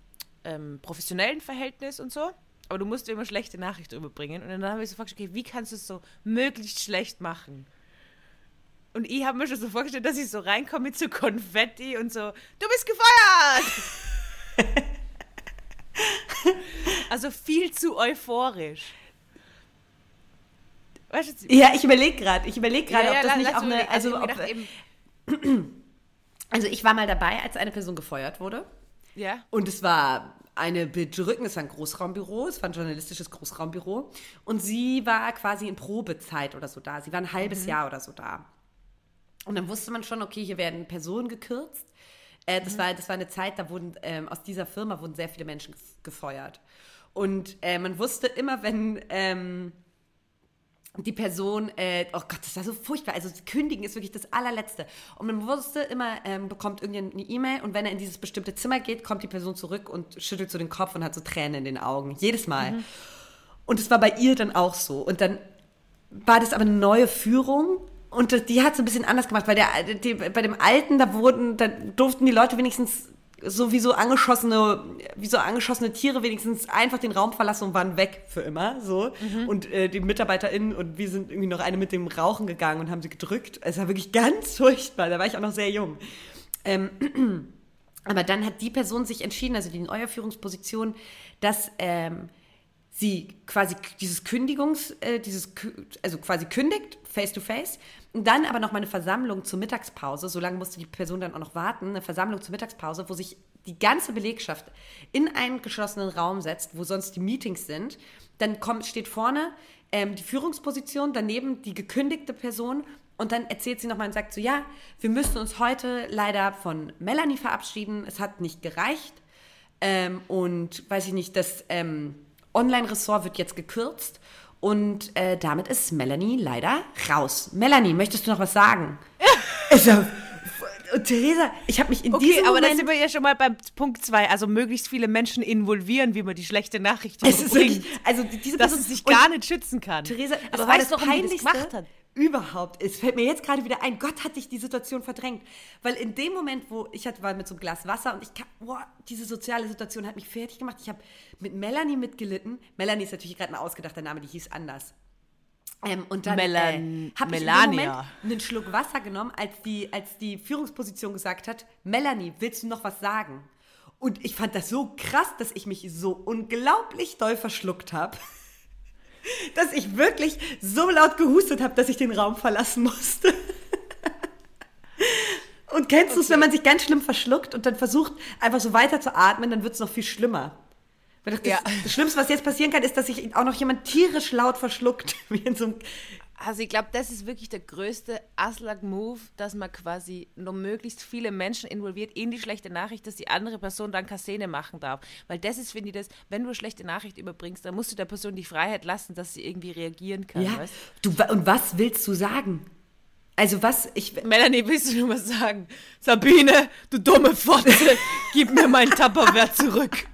ähm, professionellen Verhältnis und so, aber du musst immer schlechte Nachricht überbringen. Und dann habe ich so gefragt, okay, wie kannst du es so möglichst schlecht machen? Und ich habe mir schon so vorgestellt, dass ich so reinkomme mit so Konfetti und so, du bist gefeuert! also viel zu euphorisch. Weißt du, ja, ich überlege gerade, ich überlege gerade, ja, ob das nicht auch eine, also, also, ob, also ich war mal dabei, als eine Person gefeuert wurde. Ja. Und es war eine bedrückende, es war ein Großraumbüro, es war ein journalistisches Großraumbüro. Und sie war quasi in Probezeit oder so da. Sie war ein halbes mhm. Jahr oder so da. Und dann wusste man schon, okay, hier werden Personen gekürzt. Äh, das, mhm. war, das war eine Zeit, da wurden ähm, aus dieser Firma wurden sehr viele Menschen gefeuert. Und äh, man wusste immer, wenn ähm, die Person, äh, oh Gott, das war so furchtbar. Also kündigen ist wirklich das allerletzte. Und man wusste immer, ähm, bekommt irgendjemand eine E-Mail und wenn er in dieses bestimmte Zimmer geht, kommt die Person zurück und schüttelt so den Kopf und hat so Tränen in den Augen. Jedes Mal. Mhm. Und es war bei ihr dann auch so. Und dann war das aber eine neue Führung und die hat es ein bisschen anders gemacht, weil der, die, bei dem Alten, da wurden, da durften die Leute wenigstens so wie so angeschossene, wie so angeschossene Tiere wenigstens einfach den Raum verlassen und waren weg für immer. So. Mhm. Und äh, die MitarbeiterInnen und wir sind irgendwie noch eine mit dem Rauchen gegangen und haben sie gedrückt. Es war wirklich ganz furchtbar. Da war ich auch noch sehr jung. Ähm, aber dann hat die Person sich entschieden, also die neue Führungsposition, dass ähm, sie quasi dieses Kündigungs, äh, dieses, also quasi kündigt, face to face, dann aber noch mal eine Versammlung zur Mittagspause, so lange musste die Person dann auch noch warten, eine Versammlung zur Mittagspause, wo sich die ganze Belegschaft in einen geschlossenen Raum setzt, wo sonst die Meetings sind. Dann kommt, steht vorne ähm, die Führungsposition, daneben die gekündigte Person. Und dann erzählt sie nochmal und sagt so, ja, wir müssen uns heute leider von Melanie verabschieden, es hat nicht gereicht. Ähm, und weiß ich nicht, das ähm, Online-Ressort wird jetzt gekürzt und äh, damit ist Melanie leider raus. Melanie, möchtest du noch was sagen? ist ja, Theresa, ich habe mich in okay, diesem aber Moment... aber da sind wir ja schon mal beim Punkt 2. Also möglichst viele Menschen involvieren, wie man die schlechte Nachricht bringt. Also diese Dass es sich gar nicht schützen kann. Theresa, aber war das, das Peinlichste, gemacht hat überhaupt ist. Fällt mir jetzt gerade wieder ein, Gott hat dich die Situation verdrängt. Weil in dem Moment, wo ich hatte, war mit so einem Glas Wasser und ich kann, boah, diese soziale Situation hat mich fertig gemacht. Ich habe mit Melanie mitgelitten. Melanie ist natürlich gerade ein ausgedachter Name, die hieß anders. Ähm, und dann äh, habe ich in dem Moment einen Schluck Wasser genommen, als die, als die Führungsposition gesagt hat, Melanie, willst du noch was sagen? Und ich fand das so krass, dass ich mich so unglaublich doll verschluckt habe dass ich wirklich so laut gehustet habe, dass ich den Raum verlassen musste. Und kennst okay. du es, wenn man sich ganz schlimm verschluckt und dann versucht, einfach so weiter zu atmen, dann wird es noch viel schlimmer. Das, ja. das, Schlimmste, was jetzt passieren kann, ist, dass sich auch noch jemand tierisch laut verschluckt. Wie in so einem also ich glaube, das ist wirklich der größte Aslak-Move, dass man quasi nur möglichst viele Menschen involviert in die schlechte Nachricht, dass die andere Person dann Kassene machen darf. Weil das ist, finde ich, das, wenn du eine schlechte Nachricht überbringst, dann musst du der Person die Freiheit lassen, dass sie irgendwie reagieren kann. Ja. Weißt? Du, und was willst du sagen? Also was, ich... Melanie, willst du nur was sagen? Sabine, du dumme Fotze, gib mir mein Tupperware zurück.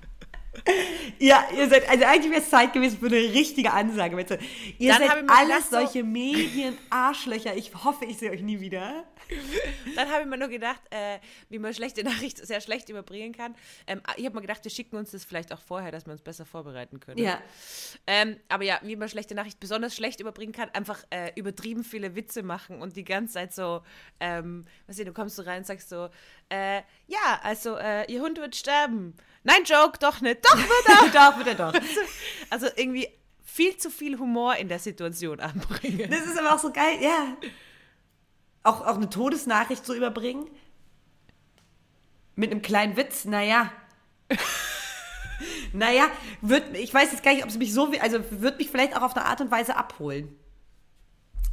Ja, ihr seid, also eigentlich wäre es Zeit gewesen für eine richtige Ansage. Bitte. Ihr Dann seid alles solche Medien-Arschlöcher. Ich hoffe, ich sehe euch nie wieder. Dann habe ich mir nur gedacht, äh, wie man schlechte Nachrichten sehr schlecht überbringen kann. Ähm, ich habe mir gedacht, wir schicken uns das vielleicht auch vorher, dass wir uns besser vorbereiten können. Ja. Ähm, aber ja, wie man schlechte Nachrichten besonders schlecht überbringen kann, einfach äh, übertrieben viele Witze machen und die ganze Zeit so, ähm, was du, du kommst so rein und sagst so, äh, ja, also äh, ihr Hund wird sterben. Nein, Joke, doch nicht. Doch wird er. doch wird er doch. Also, also irgendwie viel zu viel Humor in der Situation anbringen. Das ist aber auch so geil, ja auch, auch eine Todesnachricht zu überbringen. Mit einem kleinen Witz, naja. naja, wird, ich weiß jetzt gar nicht, ob es mich so, also wird mich vielleicht auch auf eine Art und Weise abholen.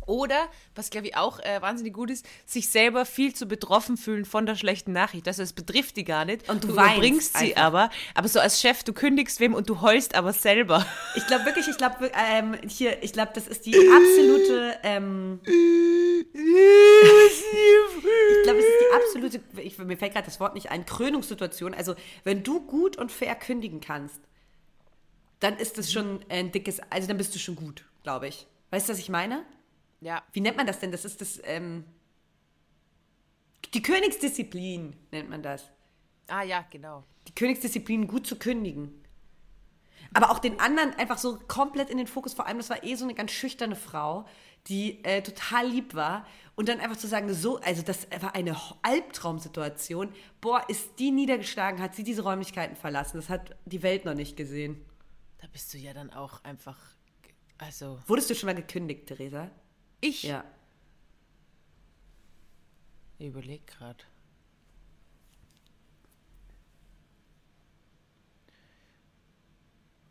Oder, was glaube ich auch äh, wahnsinnig gut ist, sich selber viel zu betroffen fühlen von der schlechten Nachricht. Also es betrifft die gar nicht. Und du, du bringst sie aber. Aber so als Chef, du kündigst wem und du heulst aber selber. Ich glaube wirklich, ich glaube, ähm, hier, ich glaube, das ist die absolute. Ähm, ich glaube, es ist die absolute, ich, mir fällt gerade das Wort nicht ein, Krönungssituation. Also, wenn du gut und fair kündigen kannst, dann ist das schon ein dickes, also dann bist du schon gut glaube ich. Weißt du, was ich meine? Ja. Wie nennt man das denn? Das ist das, ähm, die Königsdisziplin nennt man das. Ah ja, genau. Die Königsdisziplin gut zu kündigen. Aber auch den anderen einfach so komplett in den Fokus, vor allem, das war eh so eine ganz schüchterne Frau, die äh, total lieb war. Und dann einfach zu sagen, so, also das war eine Albtraumsituation. Boah, ist die niedergeschlagen, hat sie diese Räumlichkeiten verlassen. Das hat die Welt noch nicht gesehen. Da bist du ja dann auch einfach, also. Wurdest du schon mal gekündigt, Theresa? Ich? Ja. Ich überleg gerade.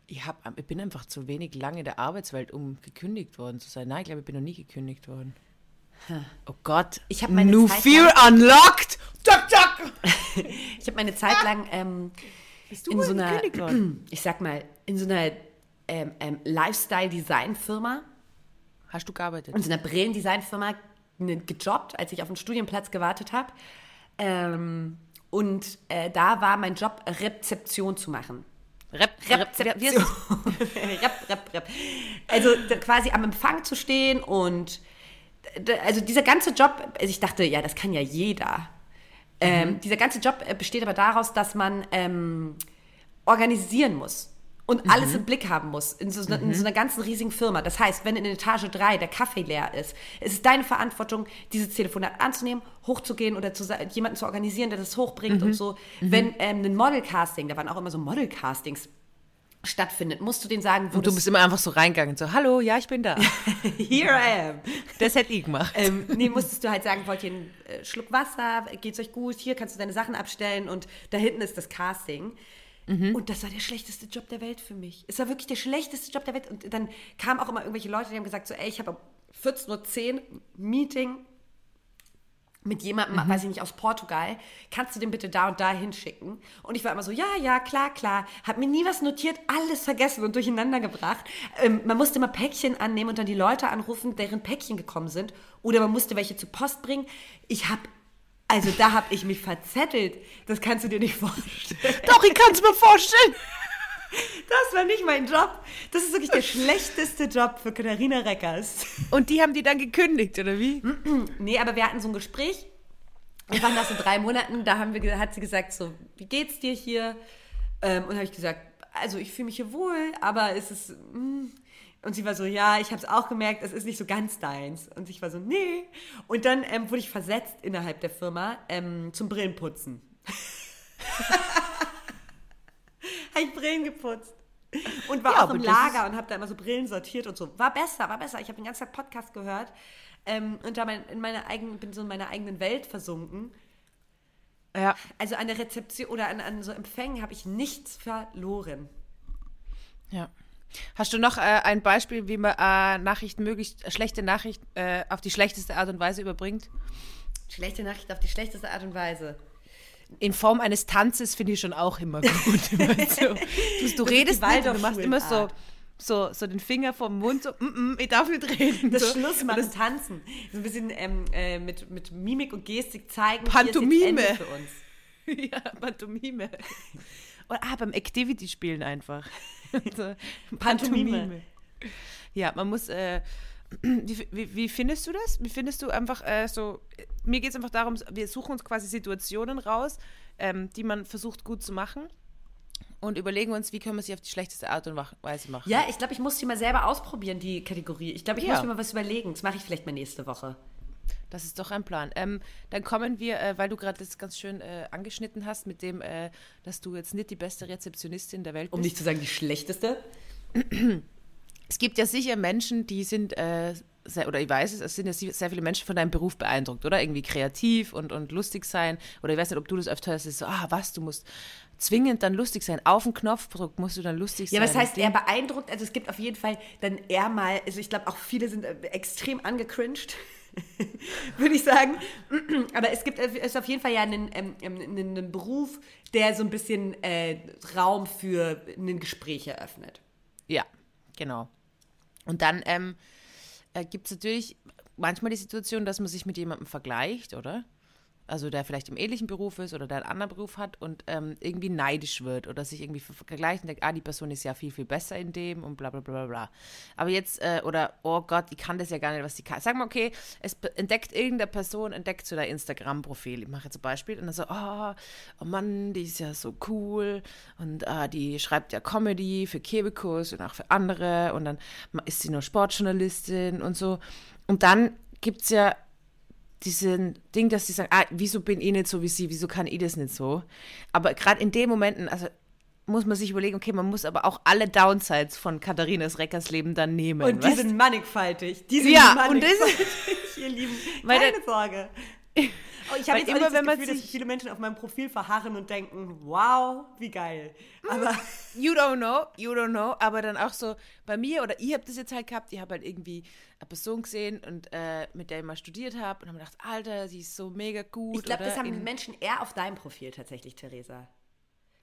Ich, hab, ich bin einfach zu wenig lange in der Arbeitswelt, um gekündigt worden zu sein. Nein, ich glaube, ich bin noch nie gekündigt worden. Oh Gott. Ich habe meine New Zeit Fear unlocked! Zack, zack! Ich habe meine Zeit lang ähm, Bist du in so einer, worden? ich sag mal, in so einer ähm, ähm, Lifestyle-Design-Firma, Hast du gearbeitet? in so einer Brillendesign-Firma ne- gejobbt, als ich auf einen Studienplatz gewartet habe. Ähm, und äh, da war mein Job, Rezeption zu machen. Rep, Rezeption. rep, rep, rep. Also quasi am Empfang zu stehen und also dieser ganze Job, also ich dachte, ja, das kann ja jeder. Ähm, dieser ganze Job äh, besteht aber daraus, dass man ähm, organisieren muss und alles im Blick haben muss in so, in so einer ganzen riesigen Firma. Das heißt, wenn in Etage 3 der Kaffee leer ist, ist es deine Verantwortung, dieses Telefonat anzunehmen, hochzugehen oder zu, jemanden zu organisieren, der das hochbringt und so. Wenn ähm, ein Modelcasting, da waren auch immer so Modelcastings, stattfindet, musst du denen sagen, wo Und du bist immer einfach so reingegangen, so, hallo, ja, ich bin da. Here I am. Das hätte ich gemacht. Ähm, nee, musstest du halt sagen, wollt ihr einen äh, Schluck Wasser, geht's euch gut, hier kannst du deine Sachen abstellen und da hinten ist das Casting. Und das war der schlechteste Job der Welt für mich. Es war wirklich der schlechteste Job der Welt. Und dann kamen auch immer irgendwelche Leute, die haben gesagt, so, ey, ich habe um 14.10 Uhr Meeting mit jemandem, weiß ich nicht, aus Portugal, kannst du den bitte da und da hinschicken? Und ich war immer so, ja, ja, klar, klar. Hab mir nie was notiert, alles vergessen und durcheinander gebracht. Ähm, man musste immer Päckchen annehmen und dann die Leute anrufen, deren Päckchen gekommen sind. Oder man musste welche zur Post bringen. Ich hab, also da hab ich mich verzettelt. Das kannst du dir nicht vorstellen. Doch, ich kann es mir vorstellen. Das war nicht mein Job. Das ist wirklich der schlechteste Job für Katharina Reckers. Und die haben die dann gekündigt, oder wie? Nee, aber wir hatten so ein Gespräch. Wir waren nach so drei Monaten, da haben wir, hat sie gesagt, so, wie geht's dir hier? Ähm, und habe ich gesagt, also ich fühle mich hier wohl, aber es ist... mm. Und sie war so, ja, ich habe es auch gemerkt, es ist nicht so ganz deins. Und ich war so, nee. Und dann ähm, wurde ich versetzt innerhalb der Firma ähm, zum Brillenputzen. habe ich Brillen geputzt. Und war Ja, auch im Lager und habe da immer so Brillen sortiert und so. War besser, war besser. Ich habe den ganzen Tag Podcast gehört ähm, und da mein, in meiner eigenen, bin so in meiner eigenen Welt versunken. Ja. Also an der Rezeption oder an, an so Empfängen habe ich nichts verloren. Ja. Hast du noch äh, ein Beispiel, wie man äh, Nachrichten möglichst, schlechte Nachricht äh, auf die schlechteste Art und Weise überbringt? Schlechte Nachricht auf die schlechteste Art und Weise. In Form eines Tanzes finde ich schon auch immer gut. Immer so. Du, du redest nicht, und du machst immer so, so, so den Finger vom Mund, so, mm, mm, ich darf nicht reden. Das so. Schluss machen, tanzen. So ein bisschen ähm, äh, mit, mit Mimik und Gestik zeigen. Pantomime. Für uns. ja, Pantomime. Und, ah, beim Activity spielen einfach. Pantomime. Ja, man muss. Äh, wie, wie, wie findest du das? Wie findest du einfach äh, so? Mir geht es einfach darum, wir suchen uns quasi Situationen raus, ähm, die man versucht gut zu machen und überlegen uns, wie können wir sie auf die schlechteste Art und Weise machen. Ja, ich glaube, ich muss die mal selber ausprobieren, die Kategorie. Ich glaube, ich Ja. muss mir mal was überlegen. Das mache ich vielleicht mal nächste Woche. Das ist doch ein Plan. Ähm, dann kommen wir, äh, weil du gerade das ganz schön äh, angeschnitten hast, mit dem, äh, dass du jetzt nicht die beste Rezeptionistin der Welt bist. Um nicht zu sagen, die schlechteste. Es gibt ja sicher Menschen, die sind, äh, sehr, oder ich weiß es, es sind ja sehr viele Menschen von deinem Beruf beeindruckt, oder? Irgendwie kreativ und, und lustig sein. Oder ich weiß nicht, ob du das öfter hörst, ist so, ah, was, du musst zwingend dann lustig sein. Auf den Knopfdruck musst du dann lustig Ja, sein. was heißt eher beeindruckt? Also es gibt auf jeden Fall dann eher mal, also ich glaube auch viele sind äh, extrem angecringed, würde ich sagen. Aber es gibt es auf jeden Fall ja einen, ähm, einen, einen Beruf, der so ein bisschen äh, Raum für ein Gespräch eröffnet. Ja, genau. Und dann ähm, äh, gibt es natürlich manchmal die Situation, dass man sich mit jemandem vergleicht, oder? Also der vielleicht im ähnlichen Beruf ist oder der einen anderen Beruf hat und ähm, irgendwie neidisch wird oder sich irgendwie vergleicht und denkt, ah, die Person ist ja viel, viel besser in dem und bla bla bla bla. Aber jetzt, äh, oder, oh Gott, die kann das ja gar nicht, was die kann. Sag mal, okay, es entdeckt irgendeine Person, entdeckt so dein Instagram-Profil. Ich mache jetzt ein Beispiel und dann so, oh, oh Mann, die ist ja so cool und ah, die schreibt ja Comedy für Kebekus und auch für andere und dann ist sie nur Sportjournalistin und so. Und dann gibt es ja diesen Ding, dass sie sagen, ah, wieso bin ich nicht so wie sie, wieso kann ich das nicht so? Aber gerade in den Momenten, also muss man sich überlegen, okay, man muss aber auch alle Downsides von Katharinas Reckers Leben dann nehmen. Und die sind mannigfaltig. Die sind ja, mannigfaltig, und das, ihr Lieben. Keine Sorge. Oh, ich habe jetzt immer, wenn man Gefühl, dass viele Menschen auf meinem Profil verharren und denken, wow, wie geil. Aber you don't know, you don't know. Aber dann auch so bei mir oder ich habe das jetzt halt gehabt. Ich habe halt irgendwie eine Person gesehen und äh, mit der ich mal studiert habe und habe gedacht, Alter, sie ist so mega gut. Ich glaube, das haben Menschen eher auf deinem Profil tatsächlich, Theresa.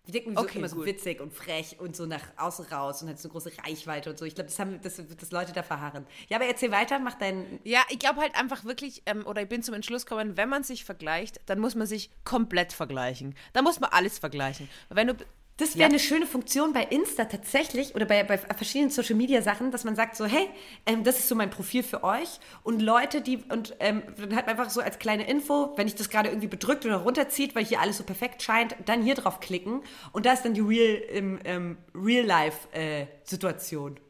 Die denken so okay, immer so witzig und frech und so nach außen raus und hat so eine große Reichweite und so. Ich glaube, das haben das, das Leute da verharren. Ja, aber erzähl weiter, mach deinen. Ja, ich glaube halt einfach wirklich, ähm, oder ich bin zum Entschluss gekommen, wenn man sich vergleicht, dann muss man sich komplett vergleichen. Da muss man alles vergleichen. Wenn du das wäre ja. eine schöne Funktion bei Insta tatsächlich oder bei, bei verschiedenen Social Media Sachen, dass man sagt so, hey, ähm, das ist so mein Profil für euch und Leute, die und ähm, dann halt einfach so als kleine Info, wenn ich das gerade irgendwie bedrückt oder runterzieht, weil hier alles so perfekt scheint, dann hier drauf klicken und da ist dann die Real ähm, ähm Real Life äh, Situation.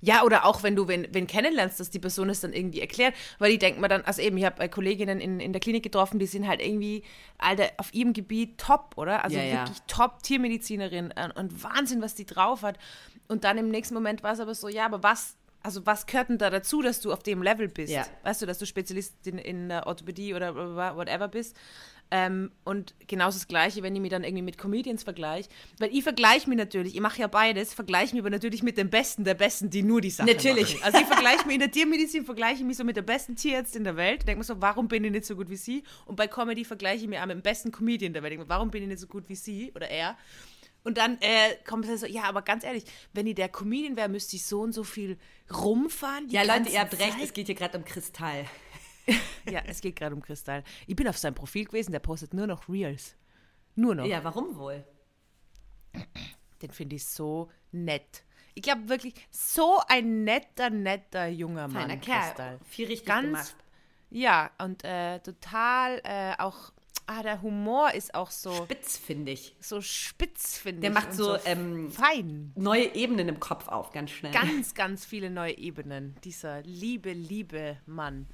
Ja, oder auch wenn du wen, wen kennenlernst, dass die Person es dann irgendwie erklärt, weil die denken mir dann, also eben, ich habe Kolleginnen in, in der Klinik getroffen, die sind halt irgendwie, Alter, auf ihrem Gebiet top, oder? Also ja, wirklich ja. top Tiermedizinerin und, und Wahnsinn, was die drauf hat. Und dann im nächsten Moment war es aber so, ja, aber was, also was gehört denn da dazu, dass du auf dem Level bist? Ja. Weißt du, dass du Spezialistin in der Orthopädie oder whatever bist? Ähm, und genauso das Gleiche, wenn ich mich dann irgendwie mit Comedians vergleiche. Weil ich vergleiche mich natürlich, ich mache ja beides, vergleiche mich aber natürlich mit den Besten der Besten, die nur die Sache Natürlich. Machen. Also ich vergleiche mich in der Tiermedizin, vergleiche mich so mit der besten Tierärztin der Welt. Denke mir so, warum bin ich nicht so gut wie sie? Und bei Comedy vergleiche ich mich auch mit dem besten Comedian der Welt. Denke mir, warum bin ich nicht so gut wie sie oder er? Und dann äh, kommt es so, ja, aber ganz ehrlich, wenn ich der Comedian wäre, müsste ich so und so viel rumfahren. Ja, Leute, ihr habt recht, es geht hier gerade um Kristall. ja, es geht gerade um Kristall. Ich bin auf seinem Profil gewesen, der postet nur noch Reels. Nur noch. Ja, warum wohl? Den finde ich so nett. Ich glaube wirklich, so ein netter, netter junger Mann. Feiner Kerl. Kristall. Viel richtig Ganz, gemacht. Ja, und äh, total äh, auch Ah, der Humor ist auch so. Spitz, finde ich. So spitz, finde ich. Der macht so, so ähm, fein. Neue Ebenen im Kopf auf, ganz schnell. Ganz, ganz viele neue Ebenen. Dieser liebe, liebe Mann.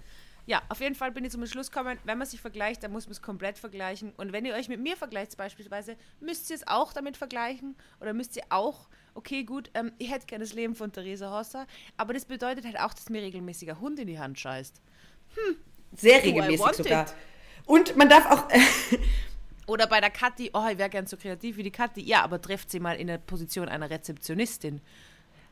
Ja, auf jeden Fall bin ich zum Schluss gekommen, wenn man sich vergleicht, dann muss man es komplett vergleichen. Und wenn ihr euch mit mir vergleicht beispielsweise, müsst ihr es auch damit vergleichen oder müsst ihr auch, okay, gut, ähm, ich hätte gerne das Leben von Theresa Hosser, aber das bedeutet halt auch, dass mir regelmäßiger Hund in die Hand scheißt. Hm. Sehr regelmäßig sogar. It. Und man darf auch... oder bei der Kathi, oh, ich wäre gern so kreativ wie die Kathi. Ja, aber trefft sie mal in der Position einer Rezeptionistin.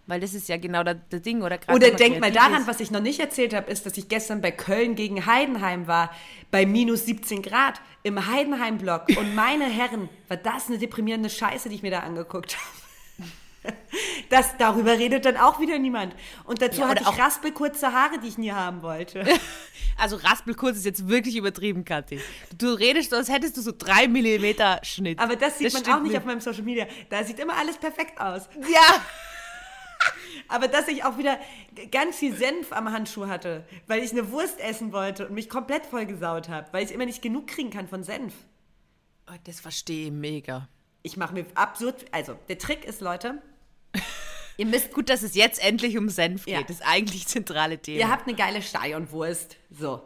Weil das ist ja genau das, das Ding, oder? Oder denk mal daran, ist. was ich noch nicht erzählt habe, ist, dass ich gestern bei Köln gegen Heidenheim war, bei minus 17 Grad im Heidenheim-Block. Und meine Herren, war das eine deprimierende Scheiße, die ich mir da angeguckt habe. Das, darüber redet dann auch wieder niemand. Und dazu ja, hatte ich raspelkurze Haare, die ich nie haben wollte. Also raspelkurz ist jetzt wirklich übertrieben, Kathi. Du redest als hättest du so drei Millimeter Schnitt. Aber das sieht das man auch nicht auf meinem Social Media. Da sieht immer alles perfekt aus. Ja. Aber dass ich auch wieder ganz viel Senf am Handschuh hatte, weil ich eine Wurst essen wollte und mich komplett vollgesaut habe, weil ich immer nicht genug kriegen kann von Senf. Oh, das verstehe ich mega. Ich mache mir absurd. Also, der Trick ist, Leute. Ihr müsst gut, dass es jetzt endlich um Senf geht. Ja. Das ist eigentlich zentrale Thema. Ihr habt eine geile Stadionwurst. So.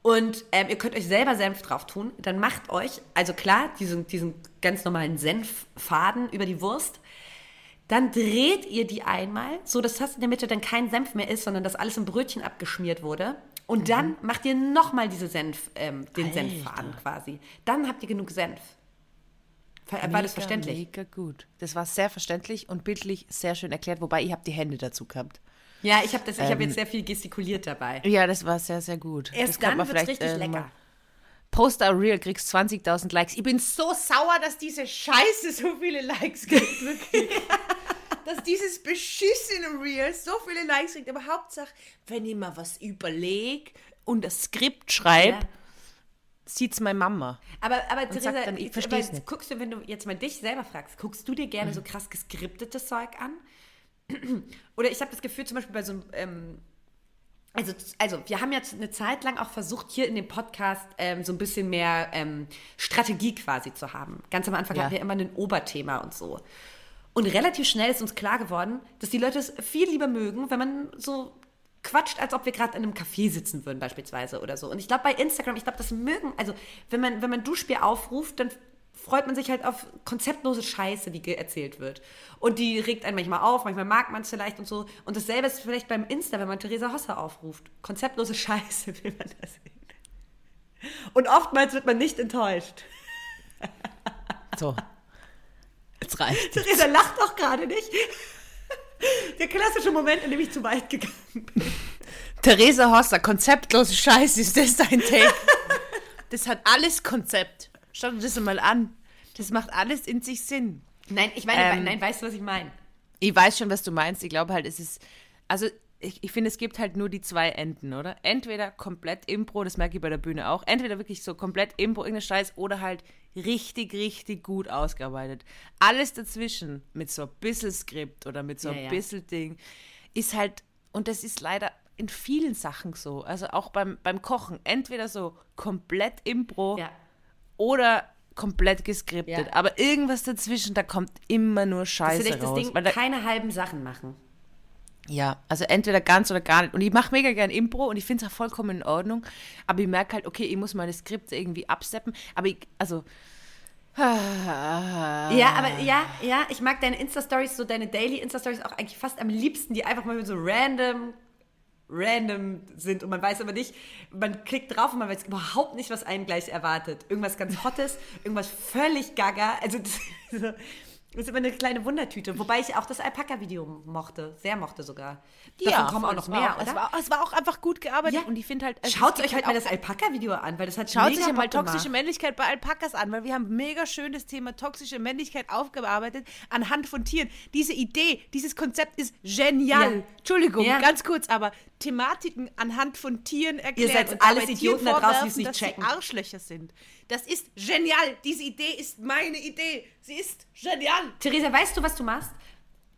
Und ähm, ihr könnt euch selber Senf drauf tun. Dann macht euch, also klar, diesen, diesen ganz normalen Senffaden über die Wurst. Dann dreht ihr die einmal, so dass das in der Mitte dann kein Senf mehr ist, sondern dass alles im Brötchen abgeschmiert wurde. Und mhm. dann macht ihr nochmal diese Senf, ähm, den Alter. Senffaden quasi. Dann habt ihr genug Senf. War mega, das verständlich? Mega gut. Das war sehr verständlich und bildlich sehr schön erklärt, wobei ich habe die Hände dazu gehabt. Ja, ich habe ähm, hab jetzt sehr viel gestikuliert dabei. Ja, das war sehr, sehr gut. Erst das dann wird richtig äh, lecker. Poster Real kriegst 20.000 Likes. Ich bin so sauer, dass diese Scheiße so viele Likes kriegt, wirklich. dass dieses beschissene Real so viele Likes kriegt. Aber Hauptsache, wenn ich mal was überlege und das Skript schreibe, ja. sieht's meine Mama. Aber, aber Theresa, dann, ich verstehe nicht. guckst du, wenn du jetzt mal dich selber fragst, guckst du dir gerne mhm. so krass geskriptete Zeug an? Oder ich habe das Gefühl, zum Beispiel bei so einem, ähm, also, also wir haben jetzt eine Zeit lang auch versucht, hier in dem Podcast ähm, so ein bisschen mehr ähm, Strategie quasi zu haben. Ganz am Anfang ja. hatten wir immer ein Oberthema und so. Und relativ schnell ist uns klar geworden, dass die Leute es viel lieber mögen, wenn man so quatscht, als ob wir gerade in einem Café sitzen würden beispielsweise oder so. Und ich glaube bei Instagram, ich glaube, das mögen, also wenn man, wenn man Duschbier aufruft, dann freut man sich halt auf konzeptlose Scheiße, die erzählt wird. Und die regt einen manchmal auf, manchmal mag man es vielleicht und so. Und dasselbe ist vielleicht beim Insta, wenn man Theresa Hosser aufruft. Konzeptlose Scheiße will man da sehen. Und oftmals wird man nicht enttäuscht. So. Jetzt reicht Theresa lacht doch gerade nicht. Der klassische Moment, in dem ich zu weit gegangen bin. Theresa Hosser, konzeptlose Scheiße, ist das dein Take? Das hat alles Konzept. Schau dir das mal an. Das macht alles in sich Sinn. Nein, ich meine, ähm, nein, weißt du, was ich meine? Ich weiß schon, was du meinst. Ich glaube halt, es ist, also ich, ich finde, es gibt halt nur die zwei Enden, oder? Entweder komplett Impro, das merke ich bei der Bühne auch, entweder wirklich so komplett Impro, irgendein Scheiß, oder halt richtig, richtig gut ausgearbeitet. Alles dazwischen, mit so ein bisschen Skript oder mit so ein ja, bisschen Ding, ist halt, und das ist leider in vielen Sachen so, also auch beim, beim Kochen, entweder so komplett Impro, ja oder komplett geskriptet. Ja. Aber irgendwas dazwischen, da kommt immer nur Scheiße das raus. Das Ding, da, keine halben Sachen machen. Ja, also entweder ganz oder gar nicht. Und ich mache mega gern Impro und ich finde es auch vollkommen in Ordnung. Aber ich merke halt, okay, ich muss meine Skripte irgendwie absteppen. Aber ich, also. Ja, aber ja, ja, ich mag deine Insta-Stories, so deine Daily Insta-Stories auch eigentlich fast am liebsten, die einfach mal so random random sind und man weiß aber nicht, man klickt drauf und man weiß überhaupt nicht, was einen gleich erwartet. Irgendwas ganz Hottes, irgendwas völlig gaga. Also das, ist immer eine kleine Wundertüte. Wobei ich auch das Alpaka-Video mochte. Sehr mochte sogar. Ja, Davon kommen auch noch mehr, auch, oder? Es war, es war, auch einfach gut gearbeitet. Ja. Und ich finde halt. Also Schaut euch halt mal das Alpaka-Video an, weil das hat Schaut euch mal toxische Männlichkeit bei Alpakas an, weil wir haben mega schön das Thema toxische Männlichkeit aufgearbeitet anhand von Tieren. Diese Idee, dieses Konzept ist genial. Ja. Entschuldigung, ja. ganz kurz, aber Thematiken anhand von Tieren erklären. Ihr seid alles Idioten da draußen, die es nicht checken. Arschlöcher sind. Das ist genial. Diese Idee ist meine Idee. Sie ist genial. Theresa, weißt du, was du machst?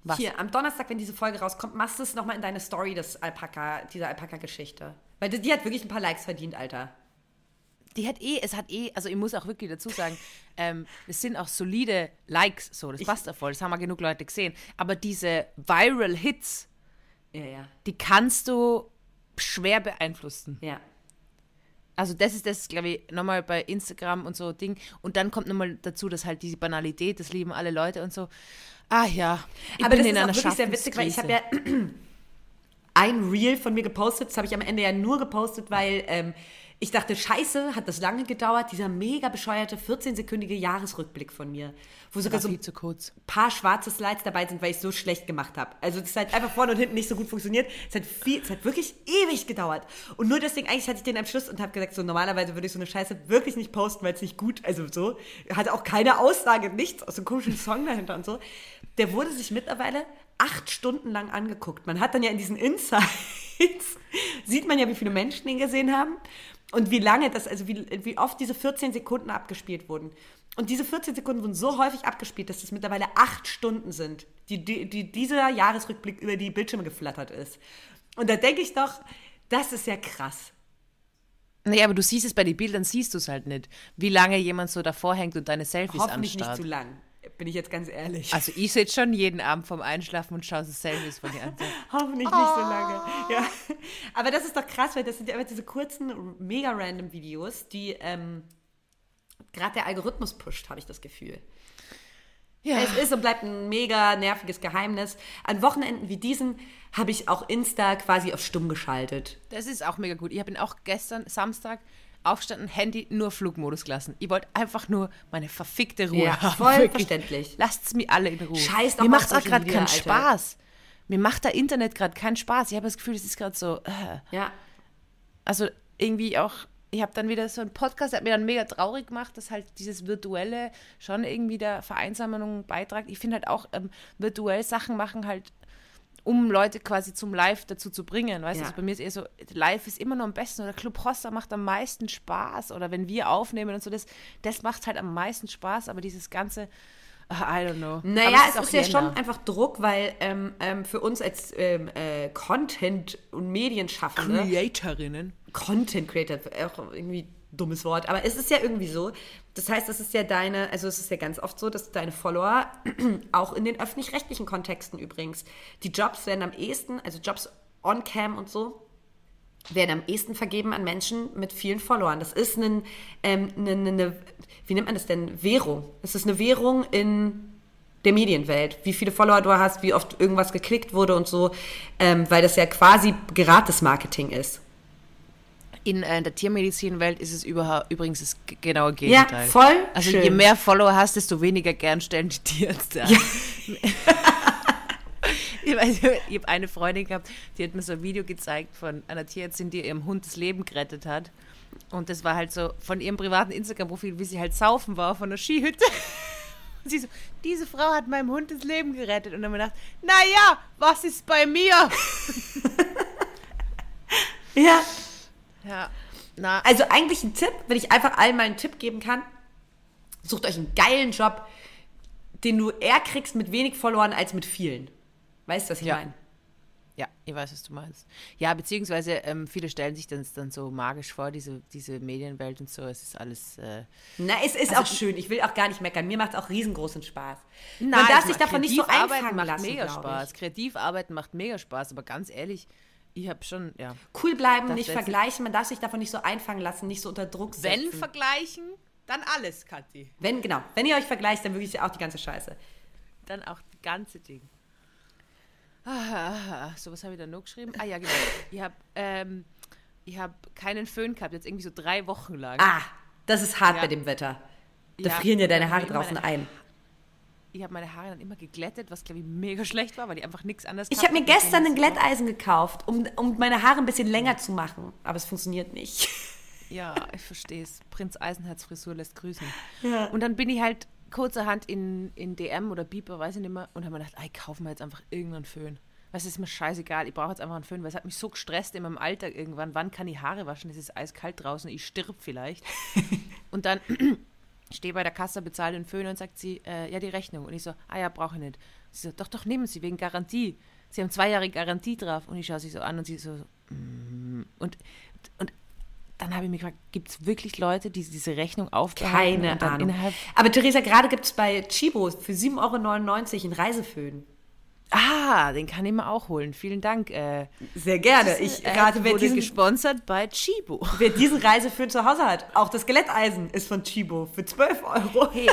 Was? Hier, am Donnerstag, wenn diese Folge rauskommt, machst du es nochmal in deine Story, das Alpaka, dieser Alpaka-Geschichte. Weil die, die, hat wirklich ein paar Likes verdient, Alter. Die hat eh, es hat eh, also ich muss auch wirklich dazu sagen, ähm, es sind auch solide Likes, so, das ich, passt ja voll, das haben wir genug Leute gesehen. Aber diese Viral Hits, ja, ja. die kannst du schwer beeinflussen. Ja. Also das ist das, glaube ich, nochmal bei Instagram und so Ding. Und dann kommt nochmal dazu, dass halt diese Banalität, das lieben alle Leute und so. Ah ja. Aber das ist auch wirklich sehr witzig, weil ich habe ja ein Reel von mir gepostet. Das habe ich am Ende ja nur gepostet, weil ähm, ich dachte, scheiße, hat das lange gedauert, dieser mega bescheuerte 14-sekündige Jahresrückblick von mir, wo sogar so ein paar schwarze Slides dabei sind, weil ich es so schlecht gemacht habe. Also das hat einfach vorne und hinten nicht so gut funktioniert. Es hat, viel, es hat wirklich ewig gedauert. Und nur deswegen, eigentlich hatte ich den am Schluss und habe gesagt, so normalerweise würde ich so eine Scheiße wirklich nicht posten, weil es nicht gut, also so, hatte auch keine Aussage, nichts, aus so einem komischen Song dahinter und so. Der wurde sich mittlerweile acht Stunden lang angeguckt. Man hat dann ja in diesen Insights, sieht man ja, wie viele Menschen ihn gesehen haben. Und wie lange das, also wie, wie oft diese 14 Sekunden abgespielt wurden. Und diese 14 Sekunden wurden so häufig abgespielt, dass es mittlerweile acht Stunden sind, die, die, die dieser Jahresrückblick über die Bildschirme geflattert ist. Und da denke ich doch, das ist ja krass. Naja, aber du siehst es bei den Bildern, siehst du es halt nicht, wie lange jemand so davor hängt und deine Selfies Hoffentlich anstarrt. nicht zu lang, bin ich jetzt ganz ehrlich. Also ich sitze schon jeden Abend vorm Einschlafen und schaue so Selfies von dir an. Hoffentlich oh. nicht so lange. Ja. Aber das ist doch krass, weil das sind ja immer diese kurzen, mega random Videos, die ähm, gerade der Algorithmus pusht, habe ich das Gefühl. Ja. Es ist und bleibt ein mega nerviges Geheimnis. An Wochenenden wie diesen habe ich auch Insta quasi auf stumm geschaltet. Das ist auch mega gut. Ich habe ihn auch gestern, Samstag, aufstanden, Handy nur Flugmodus gelassen. Ich wollte einfach nur meine verfickte Ruhe ja, haben. Voll Wirklich. verständlich. Lasst es mir alle in Ruhe. Scheiß doch Mir macht auch gerade keinen Spaß. Mir macht der Internet gerade keinen Spaß. Ich habe das Gefühl, es ist gerade so. Äh. Ja. Also irgendwie auch ich habe dann wieder so einen Podcast, der hat mir dann mega traurig gemacht, dass halt dieses Virtuelle schon irgendwie der Vereinsamung beiträgt. Ich finde halt auch, ähm, virtuell Sachen machen halt um Leute quasi zum Live dazu zu bringen. Weißt du, ja. also bei mir ist eher so, Live ist immer noch am besten oder Club Hossa macht am meisten Spaß oder wenn wir aufnehmen und so, das, das macht halt am meisten Spaß, aber dieses ganze, I don't know. Naja, es ist, es ist ja schon einfach Druck, weil ähm, ähm, für uns als ähm, äh, Content- und Medienschaffende. Creatorinnen. Content Creator, auch irgendwie dummes Wort, aber es ist ja irgendwie so. Das heißt, es ist ja deine, also es ist ja ganz oft so, dass deine Follower, auch in den öffentlich-rechtlichen Kontexten übrigens, die Jobs werden am ehesten, also Jobs on-cam und so, werden am ehesten vergeben an Menschen mit vielen Followern. Das ist eine, ähm, eine, eine, wie nennt man das denn, Währung. Es ist eine Währung in der Medienwelt, wie viele Follower du hast, wie oft irgendwas geklickt wurde und so, ähm, weil das ja quasi gratis Marketing ist. In äh, der Tiermedizinwelt ist es übrigens das genaue Gegenteil. Ja, voll. Also schön. je mehr Follower hast, desto weniger gern stellen die Tierärzte an. Ja. ich, ich habe eine Freundin gehabt, die hat mir so ein Video gezeigt von einer Tierärztin, die ihrem Hund das Leben gerettet hat. Und das war halt so von ihrem privaten Instagram-Profil, wie sie halt saufen war von der Skihütte. Und sie so, diese Frau hat meinem Hund das Leben gerettet. Und dann habe ich gedacht, naja, was ist bei mir? ja. Ja. Na. Also eigentlich ein Tipp, wenn ich einfach allen mal einen Tipp geben kann, sucht euch einen geilen Job, den du eher kriegst mit wenig Followern als mit vielen. Weißt du, was ich ja. meine? Ja, ich weiß, was du meinst. Ja, beziehungsweise ähm, viele stellen sich das dann so magisch vor, diese, diese Medienwelt und so. Es ist alles. Äh, Na, es ist also, auch schön. Ich will auch gar nicht meckern. Mir macht es auch riesengroßen Spaß. Nein, Man darf sich davon nicht so einfangen macht lassen, mega Spaß. Kreativarbeiten macht mega Spaß, aber ganz ehrlich, ich habe schon, ja. Cool bleiben, nicht vergleichen. Man darf sich davon nicht so einfangen lassen, nicht so unter Druck setzen. Wenn vergleichen, dann alles, Kathi. Wenn, genau. Wenn ihr euch vergleicht, dann wirklich auch die ganze Scheiße. Dann auch die ganze Ding. Ah, so was habe ich da noch geschrieben? Ah ja, genau. Ich habe ähm, hab keinen Föhn gehabt, jetzt irgendwie so drei Wochen lang. Ah, das ist hart ja. bei dem Wetter. Da ja, frieren ja deine Haare draußen ein ich habe meine Haare dann immer geglättet, was glaube ich mega schlecht war, weil die einfach nichts anderes Ich habe mir gestern ein Glätteisen gekauft, um, um meine Haare ein bisschen länger zu machen, aber es funktioniert nicht. Ja, ich verstehe es. Prinz Eisenherz Frisur lässt grüßen. Ja. Und dann bin ich halt kurzerhand in, in DM oder Beeper, weiß ich nicht mehr, und habe mir gedacht, ey, kaufen wir jetzt einfach irgendeinen Föhn. Was ist mir scheißegal, ich brauche jetzt einfach einen Föhn, weil es hat mich so gestresst in meinem Alltag irgendwann. Wann kann ich Haare waschen? Es ist eiskalt draußen, ich stirb vielleicht. und dann stehe bei der Kasse, bezahle den Föhn und sagt sie, äh, ja, die Rechnung. Und ich so, ah ja, brauche ich nicht. Sie so, doch, doch, nehmen Sie, wegen Garantie. Sie haben zwei Jahre Garantie drauf. Und ich schaue sie so an und sie so, mm. und, und dann habe ich mich gefragt, gibt es wirklich Leute, die diese Rechnung aufbehalten? Keine Ahnung. Aber Theresa, gerade gibt es bei Chibo für 7,99 Euro einen Reiseföhn. Ah, den kann ich mir auch holen. Vielen Dank. Äh, Sehr gerne. Ich äh, rate, wer diesen gesponsert bei Chibo. Wer diesen Reiseföhn zu Hause hat, auch das Skeletteisen ist von Chibo für 12 Euro. Hey,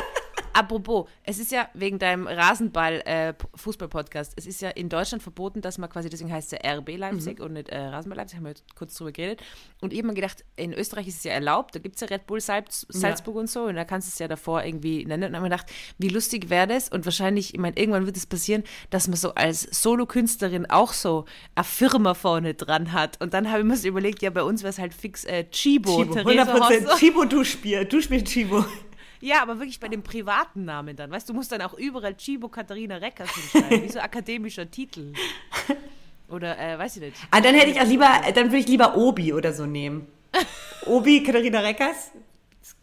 Apropos, es ist ja wegen deinem Rasenball-Fußball-Podcast, äh, es ist ja in Deutschland verboten, dass man quasi, deswegen heißt es ja RB Leipzig mhm. und nicht äh, Rasenball Leipzig, haben wir kurz drüber geredet. Und ich habe mir gedacht, in Österreich ist es ja erlaubt, da gibt es ja Red Bull Salz, Salzburg ja. und so, und da kannst du es ja davor irgendwie nennen. Und dann habe ich mir gedacht, wie lustig wäre das? Und wahrscheinlich, ich meine, irgendwann wird es passieren, dass man so als Solokünstlerin auch so eine Firma vorne dran hat. Und dann habe ich mir so überlegt, ja, bei uns wäre es halt fix äh, Chibo. Chibo, 100% Chibo Duschbier, Duschbier Chibo. Ja, aber wirklich bei dem privaten Namen dann. Weißt du, musst dann auch überall Chibo Katharina Reckers hinschreiben, wie so akademischer Titel. Oder, äh, weiß ich nicht. Ah, dann hätte ich auch lieber, dann würde ich lieber Obi oder so nehmen. Obi Katharina Reckers?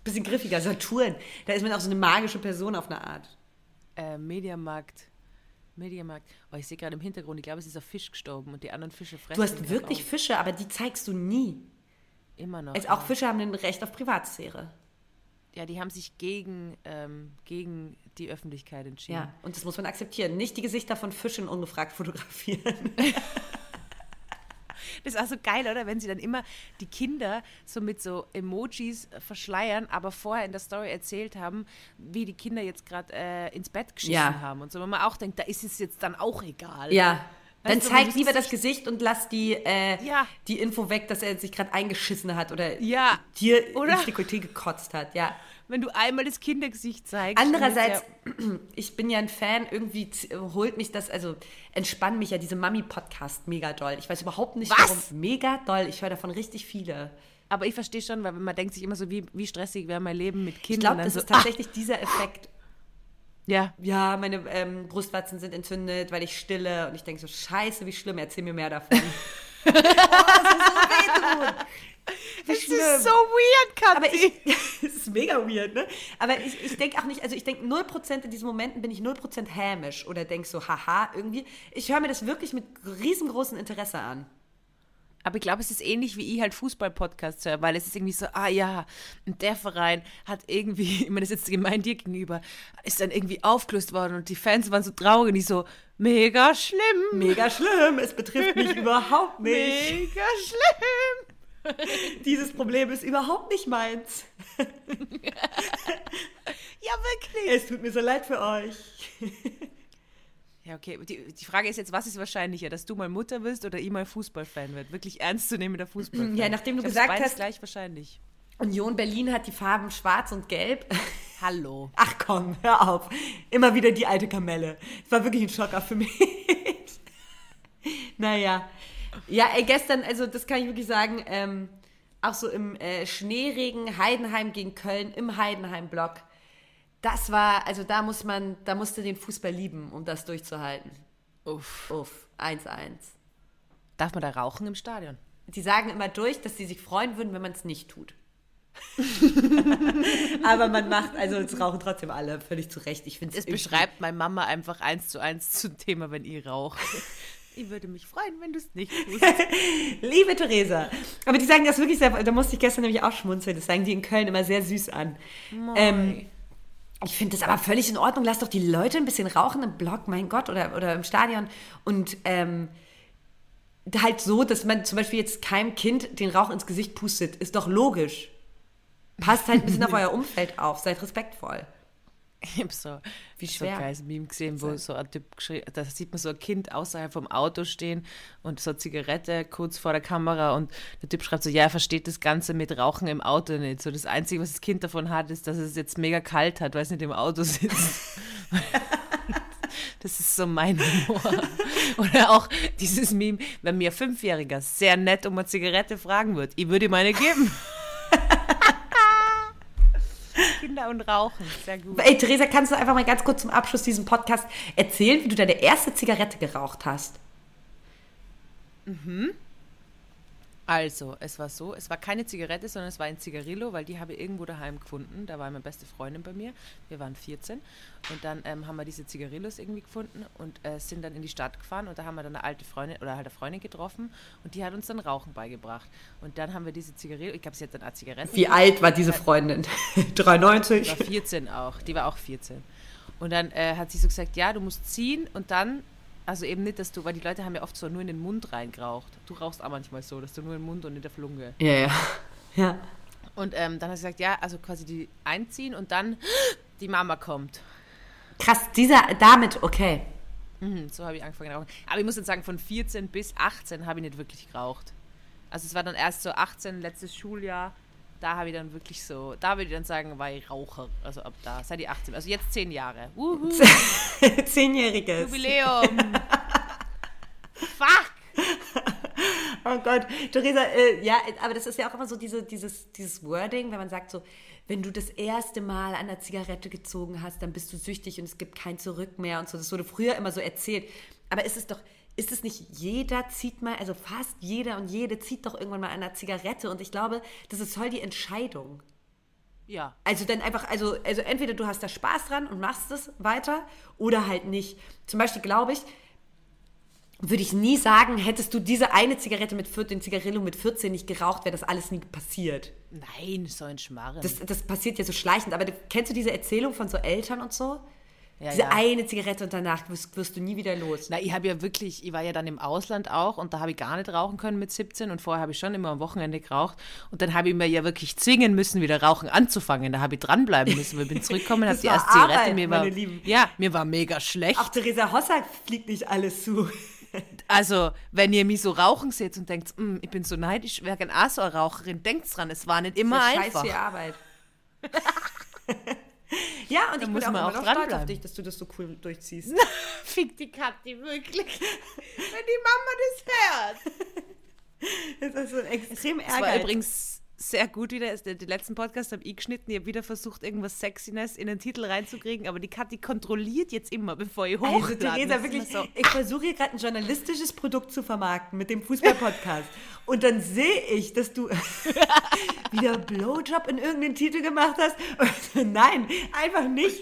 Bisschen griffiger, Saturn. Da ist man auch so eine magische Person auf eine Art. Äh, Mediamarkt. Mediamarkt. Oh, ich sehe gerade im Hintergrund, ich glaube, es ist ein Fisch gestorben und die anderen Fische fressen. Du hast wirklich Fische, aber die zeigst du nie. Immer noch. Also auch Fische haben ein Recht auf Privatsphäre ja, die haben sich gegen, ähm, gegen die Öffentlichkeit entschieden. Ja, und das muss man akzeptieren. Nicht die Gesichter von Fischen ungefragt fotografieren. Das ist auch so geil, oder? Wenn sie dann immer die Kinder so mit so Emojis verschleiern, aber vorher in der Story erzählt haben, wie die Kinder jetzt gerade äh, ins Bett geschissen ja. haben und so. Wenn man auch denkt, da ist es jetzt dann auch egal. Ja. Dann zeig lieber das Gesicht und lass die, äh, ja. die Info weg, dass er sich gerade eingeschissen hat oder ja. dir oder? ins Dekolleté gekotzt hat. Ja. Wenn du einmal das Kindergesicht zeigst. Andererseits, ja ich bin ja ein Fan, irgendwie holt mich das, also entspannt mich ja diese Mami-Podcast mega doll. Ich weiß überhaupt nicht, Was? warum. Mega doll. Ich höre davon richtig viele. Aber ich verstehe schon, weil man denkt sich immer so, wie, wie stressig wäre mein Leben mit Kindern. Ich glaube, das so, ist tatsächlich ah. dieser Effekt. Ja. Ja, meine ähm, Brustwarzen sind entzündet, weil ich stille. Und ich denke so, scheiße, wie schlimm, erzähl mir mehr davon. oh, das ist so wehtun. Es ist so weird, Kathi. Aber ich, es ist mega weird, ne? Aber ich, ich denke auch nicht, also ich denke 0% in diesen Momenten bin ich 0% hämisch oder denke so, haha, irgendwie. Ich höre mir das wirklich mit riesengroßem Interesse an. Aber ich glaube, es ist ähnlich wie ich halt Fußball-Podcasts höre, weil es ist irgendwie so, ah ja, der Verein hat irgendwie, ich meine, das ist jetzt gemein dir gegenüber, ist dann irgendwie aufgelöst worden und die Fans waren so traurig und ich so, mega schlimm. Mega schlimm, es betrifft mich überhaupt nicht. Mega schlimm. Dieses Problem ist überhaupt nicht meins. Ja, wirklich. Es tut mir so leid für euch. Ja, okay. Die, die Frage ist jetzt, was ist wahrscheinlicher, dass du mal Mutter wirst oder ich mal Fußballfan wird? Wirklich ernst zu nehmen, der Fußballfan. Ja, nachdem du Ich glaub, gesagt das hast- gleich wahrscheinlich. Union Berlin hat die Farben schwarz und gelb. Hallo. Ach komm, hör auf. Immer wieder die alte Kamelle. Es war wirklich ein Schocker für mich. naja. Ja, ey, gestern, also das kann ich wirklich sagen, ähm, auch so im äh, Schneeregen Heidenheim gegen Köln im Heidenheim-Block. Das war, also da muss man, da musste den Fußball lieben, um das durchzuhalten. Uff. Uff, 1-1. Darf man da rauchen im Stadion? Die sagen immer durch, dass sie sich freuen würden, wenn man es nicht tut. Aber man macht, also es rauchen trotzdem alle, völlig zu Recht. Ich finde Es beschreibt meine Mama einfach eins zu eins zum Thema, wenn ich rauche. Ich würde mich freuen, wenn du es nicht tust. Liebe Theresa. Aber die sagen das wirklich sehr, da musste ich gestern nämlich auch schmunzeln. Das sagen die in Köln immer sehr süß an. Ähm, ich finde das aber völlig in Ordnung. Lass doch die Leute ein bisschen rauchen im Block, mein Gott, oder, oder im Stadion. Und ähm, halt so, dass man zum Beispiel jetzt keinem Kind den Rauch ins Gesicht pustet, ist doch logisch. Passt halt ein bisschen auf euer Umfeld auf, seid respektvoll. Ich habe so, Wie so schwer. ein geiles Meme gesehen, wo so ein Typ geschrieben, da sieht man so ein Kind außerhalb vom Auto stehen und so eine Zigarette kurz vor der Kamera und der Typ schreibt so, ja, er versteht das Ganze mit Rauchen im Auto nicht. So das Einzige, was das Kind davon hat, ist, dass es jetzt mega kalt hat, weil es nicht im Auto sitzt. Das ist so mein Humor. Oder auch dieses Meme, wenn mir ein Fünfjähriger sehr nett um eine Zigarette fragen wird, ich würde ihm eine geben. Kinder und Rauchen, sehr gut. Ey, Theresa, kannst du einfach mal ganz kurz zum Abschluss diesen Podcast erzählen, wie du deine erste Zigarette geraucht hast? Also, es war so, es war keine Zigarette, sondern es war ein Zigarillo, weil die habe ich irgendwo daheim gefunden. Da war meine beste Freundin bei mir. Wir waren 14 und dann ähm, haben wir diese Zigarillos irgendwie gefunden und äh, sind dann in die Stadt gefahren und da haben wir dann eine alte Freundin oder halt eine Freundin getroffen und die hat uns dann Rauchen beigebracht. Und dann haben wir diese Zigarillo, ich glaube, sie hat dann auch Zigaretten. Wie alt war diese Freundin? 93? Die war 14 auch, die war auch 14. Und dann äh, hat sie so gesagt, ja, du musst ziehen und dann, also eben nicht, dass du, weil die Leute haben ja oft so nur in den Mund reingeraucht. Du rauchst auch manchmal so, dass du nur in den Mund und nicht auf die Lunge. Ja, ja. Ja. Und ähm, dann hat sie gesagt, ja, also quasi die einziehen und dann die Mama kommt. Krass, dieser, damit, okay. Mhm, so habe ich angefangen zu rauchen. Aber ich muss jetzt sagen, von 14 bis 18 habe ich nicht wirklich geraucht. Also es war dann erst so 18, letztes Schuljahr. Da habe ich dann wirklich so, da würde ich dann sagen, war ich Raucher. Also ab da, seit ich 18. Also jetzt 10 Jahre. Wuhu, Zehnjähriges. Jubiläum. Fuck. Oh Gott, Theresa, äh, ja, aber das ist ja auch immer so diese, dieses, dieses Wording, wenn man sagt so, wenn du das erste Mal an der Zigarette gezogen hast, dann bist du süchtig und es gibt kein Zurück mehr und so. Das wurde früher immer so erzählt. Aber ist es doch, ist es nicht jeder zieht mal, also fast jeder und jede zieht doch irgendwann mal an der Zigarette und ich glaube, das ist voll die Entscheidung. Ja. Also dann einfach, also, also entweder du hast da Spaß dran und machst es weiter oder halt nicht. Zum Beispiel glaube ich, würde ich nie sagen, hättest du diese eine Zigarette mit 14, Zigarillo mit 14 nicht geraucht, wäre das alles nie passiert. Nein, so ein Schmarren. Das, das passiert ja so schleichend. Aber kennst du diese Erzählung von so Eltern und so? Ja, diese ja. eine Zigarette und danach wirst, wirst du nie wieder los. Na, ich habe ja wirklich, ich war ja dann im Ausland auch und da habe ich gar nicht rauchen können mit 17 und vorher habe ich schon immer am Wochenende geraucht und dann habe ich mir ja wirklich zwingen müssen, wieder rauchen anzufangen. Da habe ich dranbleiben müssen, weil ich bin zurückgekommen, habe die erste Zigarette, Arbeit, mir war, ja, mir war mega schlecht. Auch Theresa Hossack fliegt nicht alles zu. Also, wenn ihr mich so rauchen seht und denkt, "Mm, ich bin so neidisch, wäre gern auch so eine Raucherin, denkt dran, es war nicht immer Das ist einfach. Scheiß viel Arbeit. ja, und ich bin muss auch immer auch noch stolz auf dich, dass du das so cool durchziehst. Fick die Kathi, wirklich. wenn die Mama das hört. Das ist so extrem Es war ärgerlich. übrigens sehr gut wieder. Den letzten Podcast habe ich geschnitten. Ich habe wieder versucht, irgendwas Sexiness in den Titel reinzukriegen, aber die Kathi kontrolliert jetzt immer, bevor ich hochlade. Also, Theresa, wirklich, so. ich versuche hier gerade ein journalistisches Produkt zu vermarkten mit dem Fußball-Podcast. Und dann sehe ich, dass du wieder Blowjob in irgendeinen Titel gemacht hast. Nein, einfach nicht.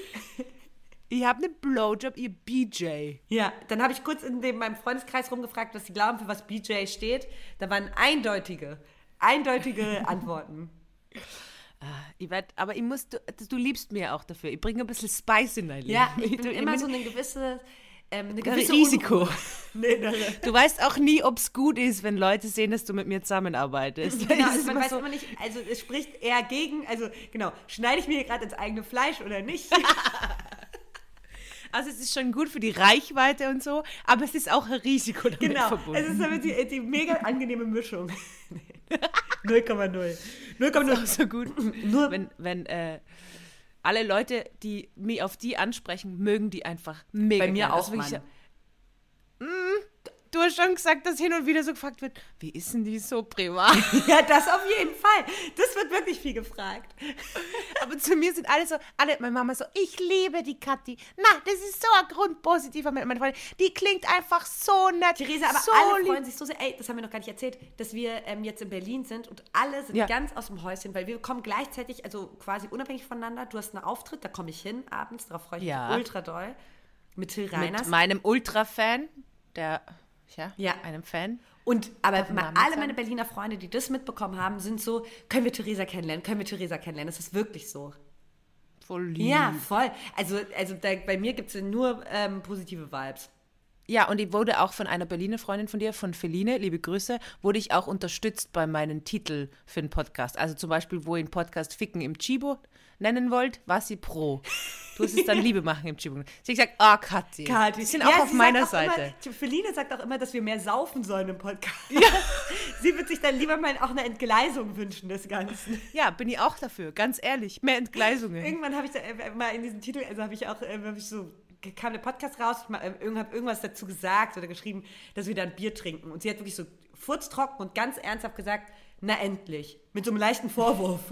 Ich habe einen Blowjob, ihr BJ. Ja, dann habe ich kurz in dem, meinem Freundeskreis rumgefragt, was sie glauben, für was BJ steht. Da waren eindeutige eindeutige Antworten. Ah, ich werd, aber ich muss, du, du liebst mir auch dafür. Ich bringe ein bisschen Spice in dein Leben. Ja, ich bin immer so eine gewisse, ähm, eine gewisse Risiko. nee, du weißt auch nie, ob es gut ist, wenn Leute sehen, dass du mit mir zusammenarbeitest. Genau, also man weiß so immer nicht, also es spricht eher gegen, also genau, schneide ich mir hier gerade ins eigene Fleisch oder nicht? Also es ist schon gut für die Reichweite und so, aber es ist auch ein Risiko damit genau, verbunden. es ist damit die, die mega angenehme Mischung. 0,0. 0,0. so gut. Nur wenn, wenn äh, alle Leute, die mich auf die ansprechen, mögen die einfach mega. Bei mir gern. auch, Mann. Ja, mm, du hast schon gesagt, dass hin und wieder so gefragt wird, wie ist denn die so privat? ja, das auf jeden Fall. Das wird wirklich viel gefragt. Aber zu mir sind alle so, alle, meine Mama so, ich liebe die Kathi. Na, das ist so ein grundpositiver mit meine Freundin. Die klingt einfach so nett. Theresa, aber so alle freuen sich so sehr, ey, das haben wir noch gar nicht erzählt, dass wir ähm, jetzt in Berlin sind und alle sind ja. ganz aus dem Häuschen, weil wir kommen gleichzeitig, also quasi unabhängig voneinander. Du hast einen Auftritt, da komme ich hin abends, darauf freue ich ja. mich ultra doll. Mit Till Reiners. Mit meinem Ultra-Fan, der ja, ja. einem Fan. Und aber alle meine Berliner Freunde, die das mitbekommen haben, sind so, können wir Theresa kennenlernen, können wir Theresa kennenlernen. Das ist wirklich so. Voll lieb. Ja, voll. Also, also da, bei mir gibt es nur ähm, positive Vibes. Ja, und ich wurde auch von einer Berliner Freundin von dir, von Feline, liebe Grüße, wurde ich auch unterstützt bei meinen Titel für den Podcast. Also zum Beispiel, wo ihr den Podcast Ficken im Chibo nennen wollt, war sie pro. Du hast es dann Liebe machen im Chibo. Sie hat gesagt, ah, oh, Kathi. Kathi. Die sind ja, auch auf meiner Seite. Immer, Feline sagt auch immer, dass wir mehr saufen sollen im Podcast. Ja. sie wird sich dann lieber mal auch eine Entgleisung wünschen des Ganzen. Ja, bin ich auch dafür, ganz ehrlich. Mehr Entgleisungen. Irgendwann habe ich da, äh, mal in diesem Titel, also habe ich auch, äh, habe ich so kam der Podcast raus, ich habe irgendwas dazu gesagt oder geschrieben, dass wir dann Bier trinken. Und sie hat wirklich so furztrocken und ganz ernsthaft gesagt, na endlich. Mit so einem leichten Vorwurf.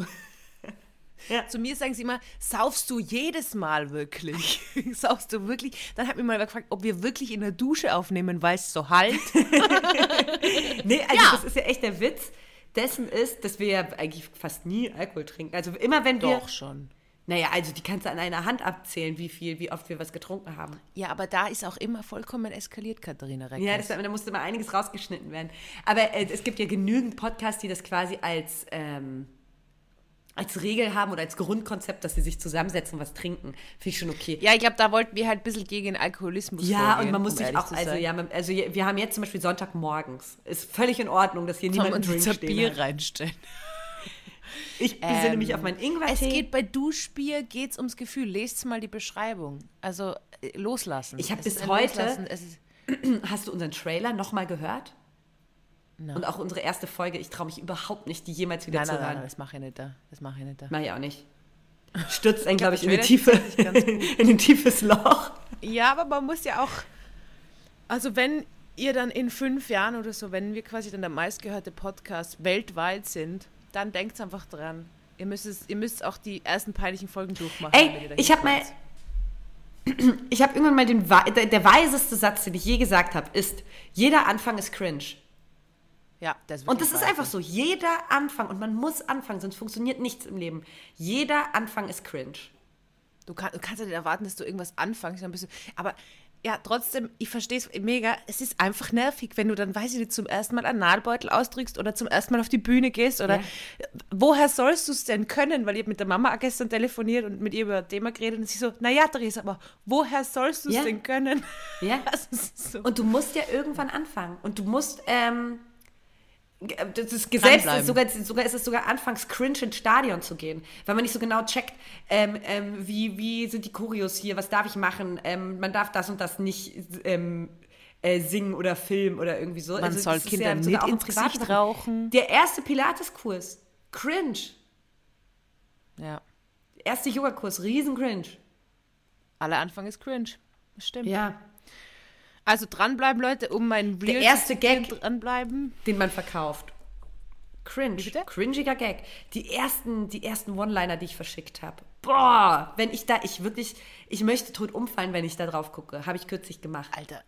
Ja. Zu mir sagen sie immer, saufst du jedes Mal wirklich? saufst du wirklich? Dann hat mich mal gefragt, ob wir wirklich in der Dusche aufnehmen, weil es so halt. nee, also ja. das ist ja echt der Witz dessen ist, dass wir ja eigentlich fast nie Alkohol trinken. Also immer wenn wir. Doch schon. Naja, also die kannst du an einer Hand abzählen, wie viel, wie oft wir was getrunken haben. Ja, aber da ist auch immer vollkommen eskaliert, Katharina Reckers. Ja, das, da musste mal einiges rausgeschnitten werden. Aber äh, es gibt ja genügend Podcasts, die das quasi als, ähm, als Regel haben oder als Grundkonzept, dass sie sich zusammensetzen und was trinken. Finde ich schon okay. Ja, ich glaube, da wollten wir halt ein bisschen gegen Alkoholismus Ja, vorgehen, und man muss um sich auch, also, ja, man, also wir haben jetzt zum Beispiel Sonntagmorgens. Ist völlig in Ordnung, dass hier niemand ein Drink Bier reinstellen. Ich besinne ähm, mich auf mein Ingwer. Es geht bei Duschbier geht's ums Gefühl. Lest mal die Beschreibung. Also äh, loslassen. Ich habe bis heute. hast du unseren Trailer nochmal gehört? No. Und auch unsere erste Folge. Ich traue mich überhaupt nicht, die jemals wieder nein, zu nein, hören. Nein, das mache ich nicht da. Das mache ich nicht da. Mach ich auch nicht. Stürzt einen, glaube ich, in, eine tiefe, in ein tiefes Loch. Ja, aber man muss ja auch. Also, wenn ihr dann in fünf Jahren oder so, wenn wir quasi dann der meistgehörte Podcast weltweit sind, dann denkt einfach dran. Ihr müsst, es, ihr müsst auch die ersten peinlichen Folgen durchmachen. Ey, ich habe mal. Ich habe irgendwann mal den. Der, der weiseste Satz, den ich je gesagt habe, ist: Jeder Anfang ist cringe. Ja, das Und das ist einfach so. Jeder Anfang, und man muss anfangen, sonst funktioniert nichts im Leben. Jeder Anfang ist cringe. Du, kann, du kannst ja nicht erwarten, dass du irgendwas anfängst. Dann bist du, aber ja, trotzdem, ich verstehe es mega. Es ist einfach nervig, wenn du dann, weiß ich nicht, zum ersten Mal einen Nadelbeutel ausdrückst oder zum ersten Mal auf die Bühne gehst oder ja. woher sollst du es denn können? Weil ich mit der Mama gestern telefoniert und mit ihr über das Thema geredet und sie so, naja, Theresa, aber woher sollst du es ja. denn können? Ja. so. Und du musst ja irgendwann anfangen und du musst, ähm, das ist selbst ist sogar, sogar ist es sogar anfangs cringe ins Stadion zu gehen, weil man nicht so genau checkt, ähm, ähm, wie, wie sind die Choreos hier, was darf ich machen, ähm, man darf das und das nicht ähm, äh, singen oder filmen oder irgendwie so. Man also, soll Kinder ja nicht ins Gesicht rauchen. Der erste Pilates-Kurs, cringe. Ja. Erste Yoga-Kurs, riesen cringe. Aller Anfang ist cringe, das stimmt. Ja, also dranbleiben, Leute, um meinen Real Der erste Gag, dranbleiben. den man verkauft. Cringe. Cringiger Gag. Die ersten, die ersten One-Liner, die ich verschickt habe. Boah, wenn ich da, ich wirklich, ich möchte tot umfallen, wenn ich da drauf gucke. Habe ich kürzlich gemacht. Alter,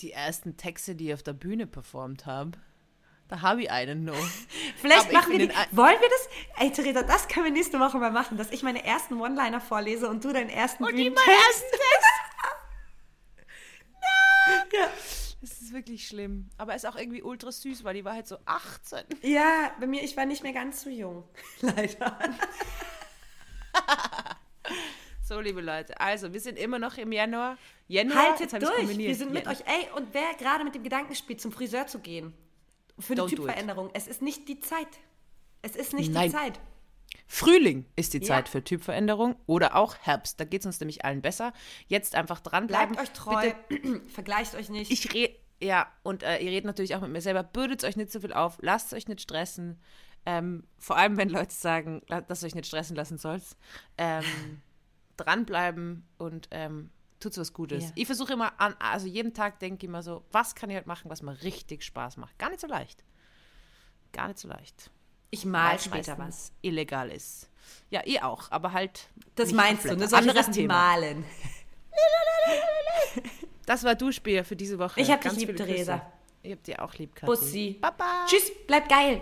die ersten Texte, die ich auf der Bühne performt habe. Da habe ich einen noch. Vielleicht Aber machen wir die, Wollen wir das? Ey, Theresa, das können wir nächste Woche mal machen, dass ich meine ersten One-Liner vorlese und du deinen ersten Und die meinen ersten Text. Ja. Das ist wirklich schlimm. Aber ist auch irgendwie ultra süß, weil die war halt so 18. Ja, bei mir, ich war nicht mehr ganz so jung. Leider. so, liebe Leute. Also, wir sind immer noch im Januar. Januar Haltet durch. Wir sind mit euch. Ey, und wer gerade mit dem Gedanken spielt, zum Friseur zu gehen, für eine Don't Typveränderung, es ist nicht die Zeit. Es ist nicht Nein. die Zeit. Frühling ist die Zeit für Typveränderung oder auch Herbst. Da geht es uns nämlich allen besser. Jetzt einfach dranbleiben. Bleibt euch treu, vergleicht euch nicht. Ich rede, ja, und äh, ihr redet natürlich auch mit mir selber. Bürdet euch nicht so viel auf, lasst euch nicht stressen. Ähm, vor allem, wenn Leute sagen, dass ihr euch nicht stressen lassen sollt. Ähm, dranbleiben und ähm, tut was Gutes. Ja. Ich versuche immer an, also jeden Tag denke ich immer so, was kann ich heute machen, was mir richtig Spaß macht. Gar nicht so leicht. Gar nicht so leicht. Ich mal später was. Illegal ist. Ja, ihr auch, aber halt. Das meinst du, ne? Solche Anderes Thema. malen. Das war Duschbier für diese Woche. Ich hab Ganz dich lieb, Theresa. Ihr habt dir auch lieb, Kathi. Bussi. Baba. Tschüss, bleib geil.